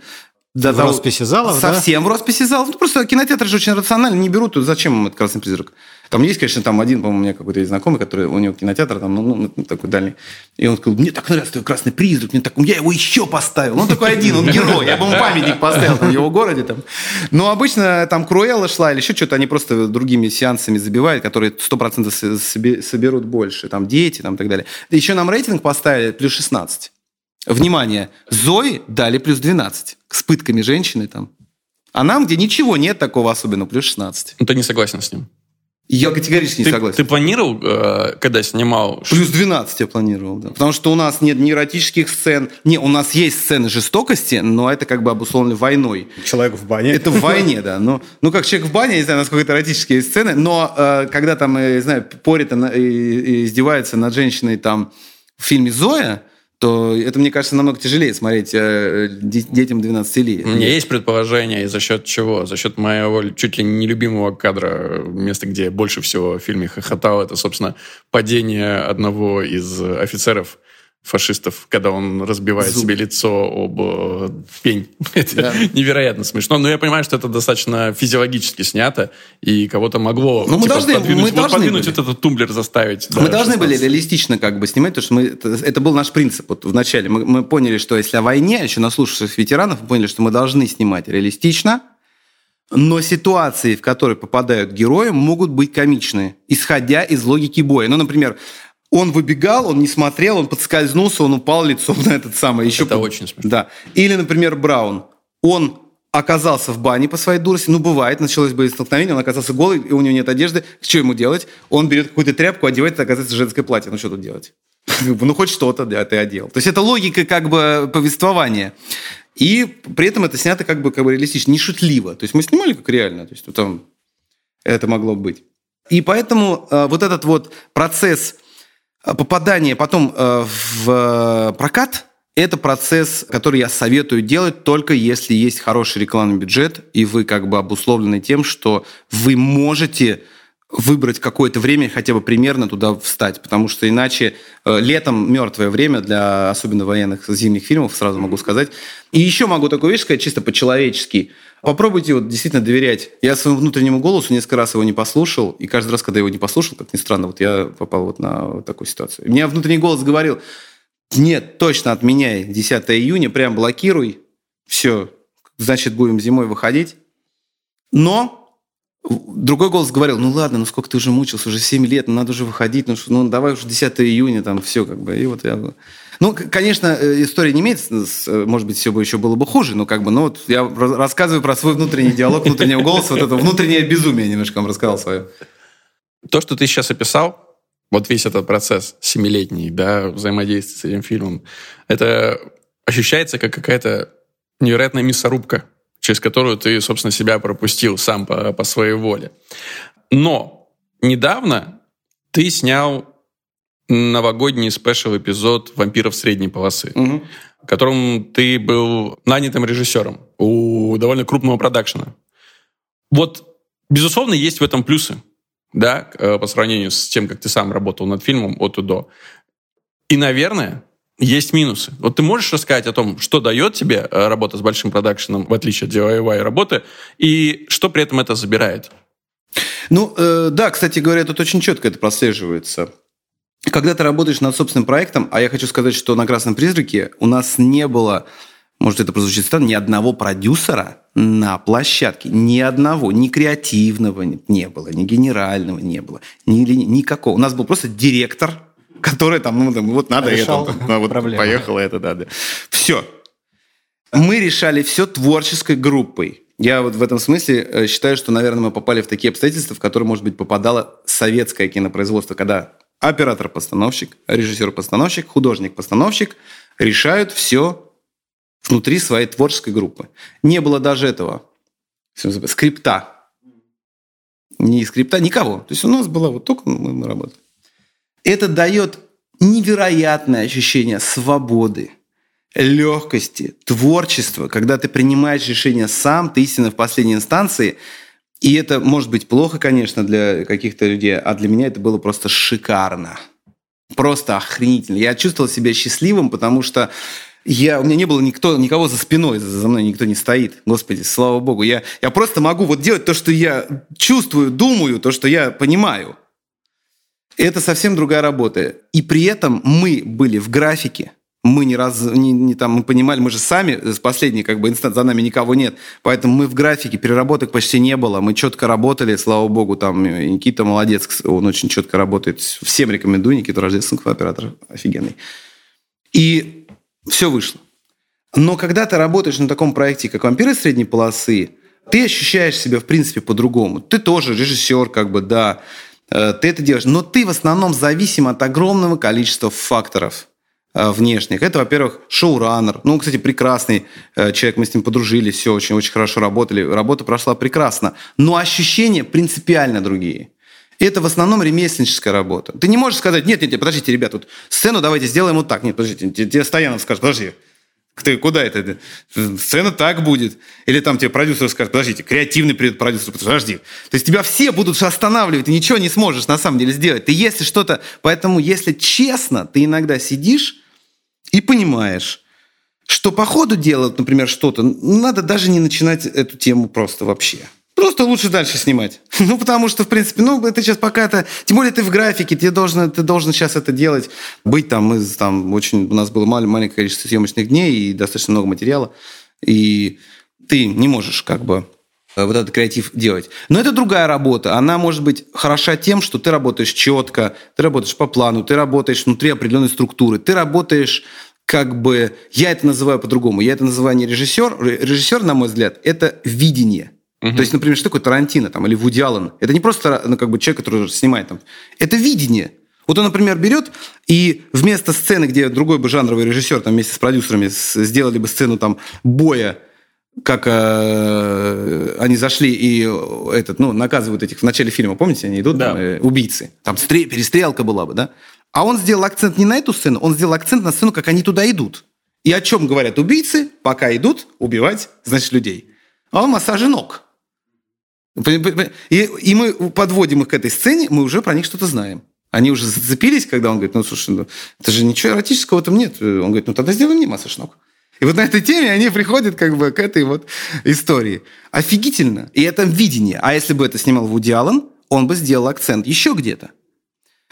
до в того, росписи залов, Совсем да? в росписи залов. Ну, просто кинотеатры же очень рационально не берут. Зачем им этот «Красный призрак»? Там есть, конечно, там один, по-моему, у меня какой-то есть знакомый, который у него кинотеатр там, ну, ну, ну такой дальний. И он сказал, мне так нравится твой «Красный призрак», мне так, я его еще поставил. Он такой один, он герой. Я бы ему памятник поставил там, в его городе. Там. Но обычно там Круэлла шла или еще что-то, они просто другими сеансами забивают, которые 100% соберут больше. Там дети там, и так далее. Еще нам рейтинг поставили плюс 16. Внимание, Зои дали плюс 12 с пытками женщины там. А нам, где ничего нет такого особенного, плюс 16. Ну, ты не согласен с ним? Я категорически не ты, согласен. Ты планировал, э, когда снимал? Плюс 12 я планировал, да. Потому что у нас нет ни эротических сцен. Не, у нас есть сцены жестокости, но это как бы обусловлено войной. Человек в бане. Это в войне, да. Ну, ну как человек в бане, я не знаю, насколько это эротические сцены, но э, когда там, я не знаю, порит и, и издевается над женщиной там в фильме «Зоя», то это, мне кажется, намного тяжелее смотреть э, детям 12 лет. У меня есть предположение, за счет чего? За счет моего чуть ли не любимого кадра, место, где больше всего в фильме хохотал, это, собственно, падение одного из офицеров фашистов, когда он разбивает Зуб. себе лицо об э, пень. это да. невероятно смешно. Но я понимаю, что это достаточно физиологически снято, и кого-то могло ну, мы типа, должны, подвинуть, мы вот, должны подвинуть были. вот этот тумблер, заставить. Мы да, должны 16. были реалистично как бы снимать, потому что мы, это, это был наш принцип. Вот вначале мы, мы поняли, что если о войне, еще наслушавшись ветеранов, мы поняли, что мы должны снимать реалистично, но ситуации, в которые попадают герои, могут быть комичные, исходя из логики боя. Ну, например, он выбегал, он не смотрел, он подскользнулся, он упал лицом на этот самый. Еще Это под... очень смешно. Да. Или, например, Браун. Он оказался в бане по своей дурости, ну, бывает, началось бы столкновение, он оказался голый, и у него нет одежды, что ему делать? Он берет какую-то тряпку, одевает, это оказывается женское платье, ну, что тут делать? Ну, хоть что-то, да, ты одел. То есть это логика как бы повествования. И при этом это снято как бы, как бы реалистично, не шутливо. То есть мы снимали как реально, то есть там это могло быть. И поэтому э, вот этот вот процесс э, попадания потом э, в э, прокат, это процесс, который я советую делать только если есть хороший рекламный бюджет, и вы как бы обусловлены тем, что вы можете выбрать какое-то время, хотя бы примерно туда встать, потому что иначе э, летом мертвое время для особенно военных зимних фильмов, сразу могу сказать. И еще могу такую вещь сказать чисто по-человечески. Попробуйте вот действительно доверять. Я своему внутреннему голосу несколько раз его не послушал, и каждый раз, когда его не послушал, как ни странно, вот я попал вот на вот такую ситуацию. У меня внутренний голос говорил, нет, точно отменяй 10 июня, прям блокируй, все, значит, будем зимой выходить. Но Другой голос говорил, ну ладно, ну сколько ты уже мучился, уже 7 лет, ну надо уже выходить, ну, ну давай уже 10 июня, там все как бы. И вот я... Ну, конечно, э, история не имеет, э, может быть, все бы еще было бы хуже, но как бы, ну вот я рассказываю про свой внутренний диалог, внутреннего голоса, вот это внутреннее безумие немножко вам рассказал свое. То, что ты сейчас описал, вот весь этот процесс семилетний, да, взаимодействия с этим фильмом, это ощущается как какая-то невероятная мясорубка через которую ты, собственно, себя пропустил сам по, по своей воле. Но недавно ты снял новогодний спешл-эпизод «Вампиров средней полосы», угу. в котором ты был нанятым режиссером у довольно крупного продакшена. Вот, безусловно, есть в этом плюсы, да, э, по сравнению с тем, как ты сам работал над фильмом от и до. И, наверное, есть минусы. Вот ты можешь рассказать о том, что дает тебе э, работа с большим продакшеном, в отличие от DIY работы, и что при этом это забирает? Ну, э, да, кстати говоря, тут очень четко это прослеживается. Когда ты работаешь над собственным проектом, а я хочу сказать, что на «Красном призраке» у нас не было, может, это прозвучит странно, ни одного продюсера на площадке. Ни одного, ни креативного не было, ни генерального не было, ни, никакого. У нас был просто директор – которая там, ну, вот надо Решал это, вот поехало это, да, да. Все. Мы решали все творческой группой. Я вот в этом смысле э, считаю, что, наверное, мы попали в такие обстоятельства, в которые, может быть, попадало советское кинопроизводство, когда оператор-постановщик, режиссер-постановщик, художник-постановщик решают все внутри своей творческой группы. Не было даже этого скрипта. Не скрипта, никого. То есть у нас было вот только мы, мы работали. Это дает невероятное ощущение свободы, легкости, творчества, когда ты принимаешь решение сам, ты истинно в последней инстанции. И это может быть плохо, конечно, для каких-то людей, а для меня это было просто шикарно. Просто охренительно. Я чувствовал себя счастливым, потому что я, у меня не было никто, никого за спиной, за мной никто не стоит. Господи, слава богу. Я, я просто могу вот делать то, что я чувствую, думаю, то, что я понимаю. Это совсем другая работа. И при этом мы были в графике, мы не раз не, не там мы понимали, мы же сами с последней как бы инстанции за нами никого нет, поэтому мы в графике переработок почти не было, мы четко работали, слава богу, там Никита молодец, он очень четко работает, всем рекомендую, Никита Рождественского оператор офигенный. И все вышло. Но когда ты работаешь на таком проекте, как «Вампиры средней полосы», ты ощущаешь себя, в принципе, по-другому. Ты тоже режиссер, как бы, да, ты это делаешь. Но ты в основном зависим от огромного количества факторов э, внешних. Это, во-первых, шоураннер. Ну, кстати, прекрасный э, человек, мы с ним подружились, все очень-очень хорошо работали. Работа прошла прекрасно. Но ощущения принципиально другие. Это в основном ремесленническая работа. Ты не можешь сказать, нет, нет, нет, подождите, ребят, вот сцену давайте сделаем вот так. Нет, подождите, тебе Стоянов скажет, подожди, ты куда это? Сцена так будет. Или там тебе продюсер скажет, подождите, креативный продюсер, подожди. То есть тебя все будут останавливать, ты ничего не сможешь на самом деле сделать. Ты если что-то... Поэтому, если честно, ты иногда сидишь и понимаешь, что по ходу дела, например, что-то, надо даже не начинать эту тему просто вообще. Просто лучше дальше снимать. Ну, потому что, в принципе, ну, это сейчас пока это... Тем более ты в графике, ты должен, ты должен сейчас это делать. Быть там, мы там очень... У нас было мал, маленькое количество съемочных дней и достаточно много материала. И ты не можешь как бы э, вот этот креатив делать. Но это другая работа. Она может быть хороша тем, что ты работаешь четко, ты работаешь по плану, ты работаешь внутри определенной структуры, ты работаешь как бы, я это называю по-другому, я это называю не режиссер, режиссер, на мой взгляд, это видение. Угу. То есть, например, что такое Тарантино там, или Вуди Аллен? Это не просто ну, как бы человек, который снимает там. Это видение. Вот он, например, берет и вместо сцены, где другой бы жанровый режиссер там вместе с продюсерами сделали бы сцену там боя, как э, они зашли и этот, ну, наказывают этих в начале фильма, помните, они идут, да. там, э, убийцы, там стрел, перестрелка была бы, да? А он сделал акцент не на эту сцену, он сделал акцент на сцену, как они туда идут. И о чем говорят убийцы, пока идут убивать, значит, людей? А он массаже ног. И, и мы подводим их к этой сцене, мы уже про них что-то знаем. Они уже зацепились, когда он говорит, ну, слушай, ну, это же ничего эротического этом нет. Он говорит, ну, тогда сделай мне массаж ног. И вот на этой теме они приходят как бы к этой вот истории. Офигительно. И это видение. А если бы это снимал Вуди Аллен, он бы сделал акцент еще где-то.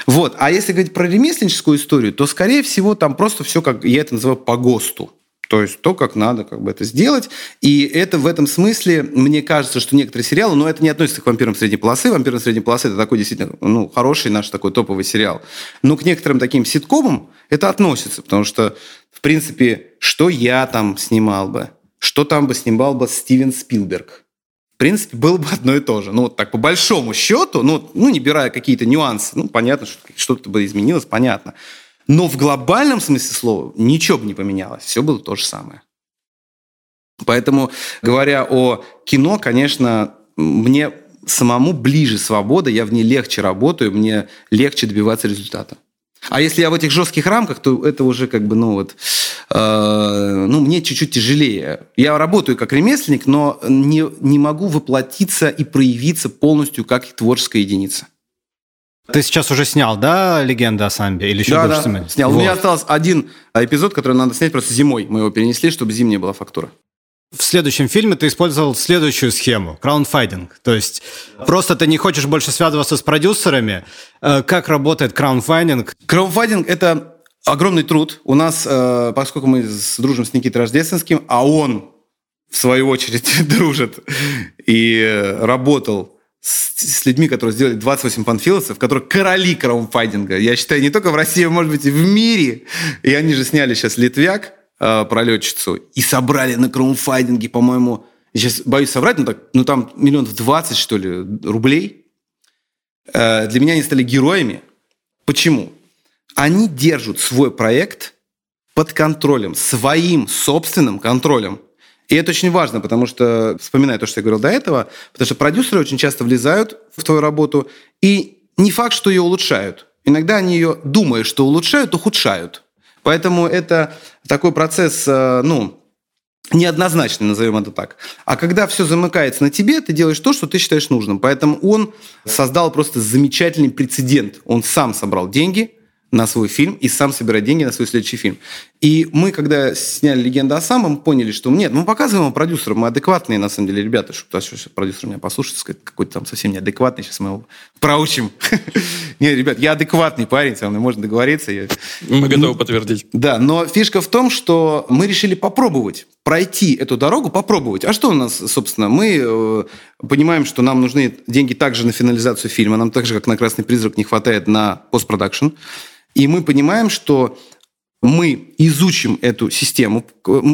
Вот. А если говорить про ремесленническую историю, то, скорее всего, там просто все, как я это называю, по ГОСТу. То есть то, как надо как бы это сделать. И это в этом смысле, мне кажется, что некоторые сериалы, но это не относится к «Вампирам средней полосы». «Вампиры средней полосы» — это такой действительно ну, хороший наш такой топовый сериал. Но к некоторым таким ситкомам это относится, потому что, в принципе, что я там снимал бы, что там бы снимал бы Стивен Спилберг, в принципе, было бы одно и то же. Ну, вот так, по большому счету, ну, ну не бирая какие-то нюансы, ну, понятно, что что-то бы изменилось, понятно. Но в глобальном смысле слова ничего бы не поменялось. Все было то же самое. Поэтому, говоря о кино, конечно, мне самому ближе свобода, я в ней легче работаю, мне легче добиваться результата. А если я в этих жестких рамках, то это уже как бы, ну вот, э, ну мне чуть-чуть тяжелее. Я работаю как ремесленник, но не, не могу воплотиться и проявиться полностью как творческая единица. Ты сейчас уже снял, да, «Легенда о самбе»? Или еще да, да, снимать? снял. Вот. У меня остался один эпизод, который надо снять просто зимой. Мы его перенесли, чтобы зимняя была фактура. В следующем фильме ты использовал следующую схему – краунфайдинг. То есть просто ты не хочешь больше связываться с продюсерами. Э, как работает краунфайдинг? Краунфайдинг – это огромный труд. У нас, э, поскольку мы дружим с Никитой Рождественским, а он, в свою очередь, дружит и работал с, с людьми, которые сделали 28 панфиловцев, которые короли краунфайдинга. Я считаю, не только в России, а может быть и в мире. И они же сняли сейчас «Литвяк», э, про летчицу, и собрали на краунфайдинге, по-моему, сейчас боюсь соврать, но, так, ну там миллионов 20, что ли, рублей. Э, для меня они стали героями. Почему? Они держат свой проект под контролем, своим собственным контролем – и это очень важно, потому что, вспоминая то, что я говорил до этого, потому что продюсеры очень часто влезают в твою работу, и не факт, что ее улучшают. Иногда они ее, думая, что улучшают, ухудшают. Поэтому это такой процесс, э, ну, неоднозначный, назовем это так. А когда все замыкается на тебе, ты делаешь то, что ты считаешь нужным. Поэтому он создал просто замечательный прецедент. Он сам собрал деньги – на свой фильм и сам собирать деньги на свой следующий фильм. И мы, когда сняли «Легенду о самом», поняли, что нет, мы показываем его продюсерам, мы адекватные, на самом деле, ребята, что сейчас продюсер меня послушает, сказать, какой-то там совсем неадекватный, сейчас мы его проучим. Нет, ребят, я адекватный парень, со мной можно договориться. Мы готовы подтвердить. Да, но фишка в том, что мы решили попробовать, пройти эту дорогу, попробовать. А что у нас, собственно, мы э, понимаем, что нам нужны деньги также на финализацию фильма, нам так же, как на «Красный призрак», не хватает на постпродакшн. И мы понимаем, что мы изучим эту систему.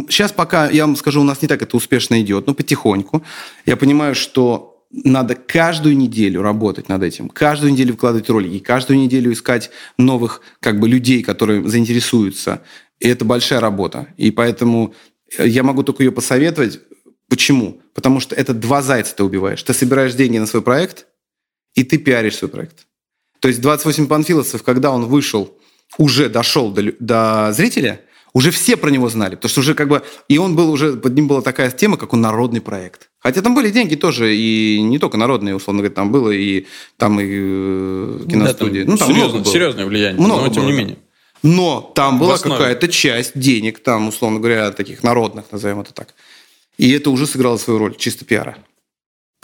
Сейчас пока, я вам скажу, у нас не так это успешно идет, но потихоньку. Я понимаю, что надо каждую неделю работать над этим, каждую неделю вкладывать ролики, каждую неделю искать новых как бы, людей, которые заинтересуются. И это большая работа. И поэтому я могу только ее посоветовать. Почему? Потому что это два зайца ты убиваешь. Ты собираешь деньги на свой проект, и ты пиаришь свой проект. То есть 28 панфиловцев, когда он вышел, уже дошел до, до зрителя, уже все про него знали, потому что уже как бы... И он был уже... Под ним была такая тема, как он народный проект. Хотя там были деньги тоже, и не только народные, условно говоря, там было и там и э, киностудии. Да, там ну, там серьезно, много серьезное влияние, много но тем было, не менее. Но там была какая-то часть денег, там, условно говоря, таких народных, назовем это так. И это уже сыграло свою роль, чисто пиара.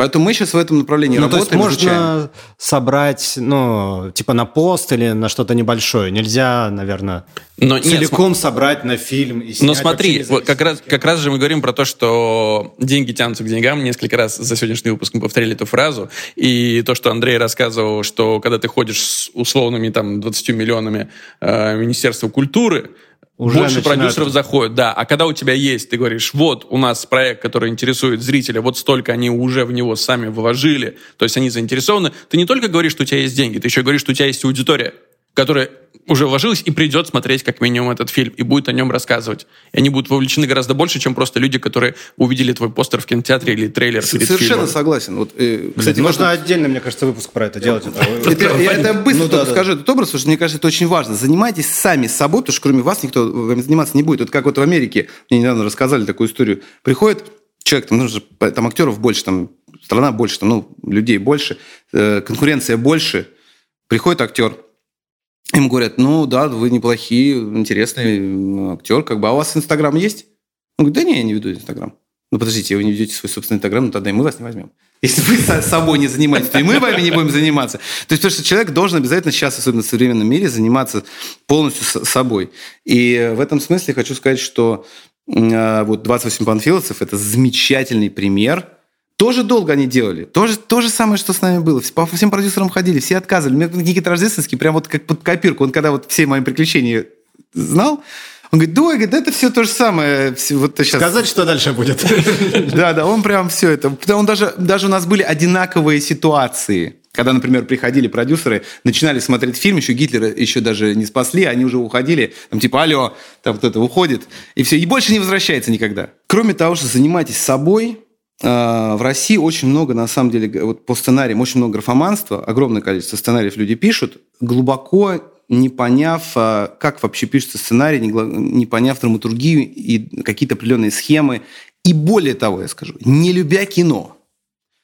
Поэтому мы сейчас в этом направлении ну, работаем. То есть можно изучаем. собрать, ну, типа на пост или на что-то небольшое. Нельзя, наверное, Но целиком нет, собрать на фильм и снять. Но смотри, вот как раз, как раз же мы говорим про то, что деньги тянутся к деньгам. Несколько раз за сегодняшний выпуск мы повторили эту фразу. И то, что Андрей рассказывал, что когда ты ходишь с условными там 20 миллионами э, Министерства культуры, уже больше начинают... продюсеров заходят, да. А когда у тебя есть, ты говоришь, вот у нас проект, который интересует зрителя, вот столько они уже в него сами вложили, то есть они заинтересованы, ты не только говоришь, что у тебя есть деньги, ты еще говоришь, что у тебя есть аудитория которая уже вложилась и придет смотреть как минимум этот фильм и будет о нем рассказывать. И они будут вовлечены гораздо больше, чем просто люди, которые увидели твой постер в кинотеатре или трейлер перед Совершенно фильмом. согласен. Вот, э, кстати, Можно важно... отдельно, мне кажется, выпуск про это делать. Это, это быстро ну, скажу этот образ, потому что мне кажется, это очень важно. Занимайтесь сами собой, потому что кроме вас никто заниматься не будет. Вот как вот в Америке, мне недавно рассказали такую историю. Приходит человек, там, нужно, там актеров больше, там страна больше, там, ну, людей больше, э, конкуренция больше. Приходит актер, Ему говорят, ну да, вы неплохие, интересный актер, как бы, а у вас Инстаграм есть? Он говорит, да не, я не веду Инстаграм. Ну подождите, вы не ведете свой собственный Инстаграм, ну тогда и мы вас не возьмем. Если вы собой не занимаетесь, то и мы вами не будем заниматься. То есть, потому что человек должен обязательно сейчас, особенно в современном мире, заниматься полностью собой. И в этом смысле хочу сказать, что э, вот 28 панфиловцев – это замечательный пример – тоже долго они делали. Тоже, то же самое, что с нами было. По всем продюсерам ходили, все отказывали. Мне Никита Рождественский прям вот как под копирку. Он когда вот все мои приключения знал, он говорит, да, говорит, это все то же самое. Вот сейчас... Сказать, что дальше будет. Да, да, он прям все это. Он даже, даже у нас были одинаковые ситуации. Когда, например, приходили продюсеры, начинали смотреть фильм, еще Гитлера еще даже не спасли, они уже уходили, там типа, алло, там кто-то уходит, и все, и больше не возвращается никогда. Кроме того, что занимайтесь собой, в России очень много, на самом деле, вот по сценариям, очень много графоманства, огромное количество сценариев люди пишут, глубоко не поняв, а, как вообще пишется сценарий, не поняв драматургию и какие-то определенные схемы. И более того, я скажу, не любя кино.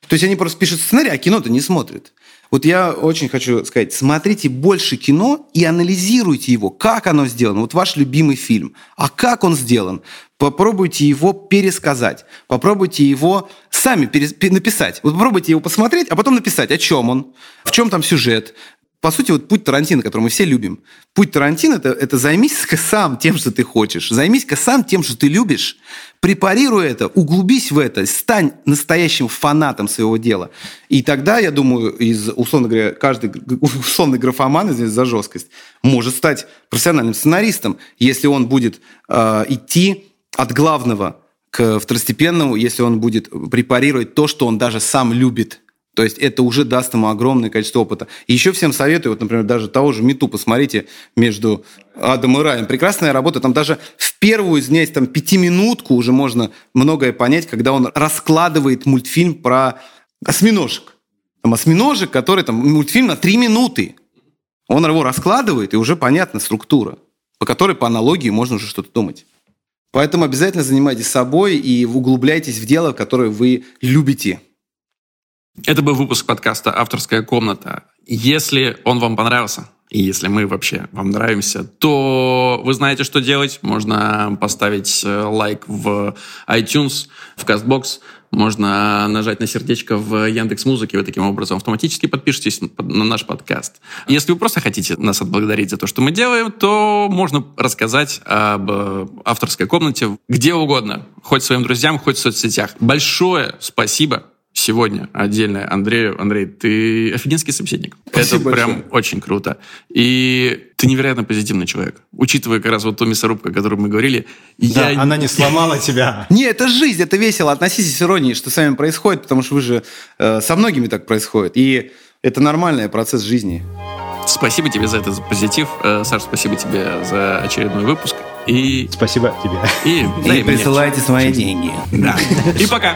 То есть они просто пишут сценарий, а кино-то не смотрят. Вот я очень хочу сказать, смотрите больше кино и анализируйте его, как оно сделано. Вот ваш любимый фильм. А как он сделан? Попробуйте его пересказать. Попробуйте его сами перес... написать. Вот попробуйте его посмотреть, а потом написать, о чем он, в чем там сюжет, по сути, вот путь Тарантино, который мы все любим. Путь Тарантино это, это займись-ка сам тем, что ты хочешь. Займись-ка сам тем, что ты любишь. Препарируй это, углубись в это, стань настоящим фанатом своего дела. И тогда, я думаю, из, условно говоря, каждый условный графоман, извините за жесткость, может стать профессиональным сценаристом, если он будет э, идти от главного к второстепенному, если он будет препарировать то, что он даже сам любит то есть это уже даст ему огромное количество опыта. Еще всем советую, вот, например, даже того же Мету посмотрите между Адом и Раем. Прекрасная работа. Там даже в первую, извиняюсь, там пятиминутку уже можно многое понять, когда он раскладывает мультфильм про осьминожек. Там осьминожек, который там мультфильм на три минуты. Он его раскладывает, и уже понятна структура, по которой по аналогии можно уже что-то думать. Поэтому обязательно занимайтесь собой и углубляйтесь в дело, которое вы любите. Это был выпуск подкаста «Авторская комната». Если он вам понравился, и если мы вообще вам нравимся, то вы знаете, что делать. Можно поставить э, лайк в iTunes, в CastBox, можно нажать на сердечко в Яндекс Музыке, вы таким образом автоматически подпишитесь на наш подкаст. Если вы просто хотите нас отблагодарить за то, что мы делаем, то можно рассказать об э, авторской комнате где угодно, хоть своим друзьям, хоть в соцсетях. Большое спасибо сегодня отдельно Андрею. Андрей, ты офигенский собеседник. Спасибо Это прям большое. очень круто. И ты невероятно позитивный человек. Учитывая как раз вот ту мясорубку, о которой мы говорили. Да, я... она не сломала тебя. Не, это жизнь, это весело. Относитесь с иронией, что с вами происходит, потому что вы же э, со многими так происходит. И это нормальный процесс жизни. Спасибо тебе за этот позитив. Э, Саш, спасибо тебе за очередной выпуск. И... Спасибо тебе. И, и присылайте свои деньги. Да. И пока.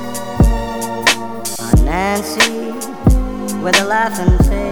Nancy with a laughing face.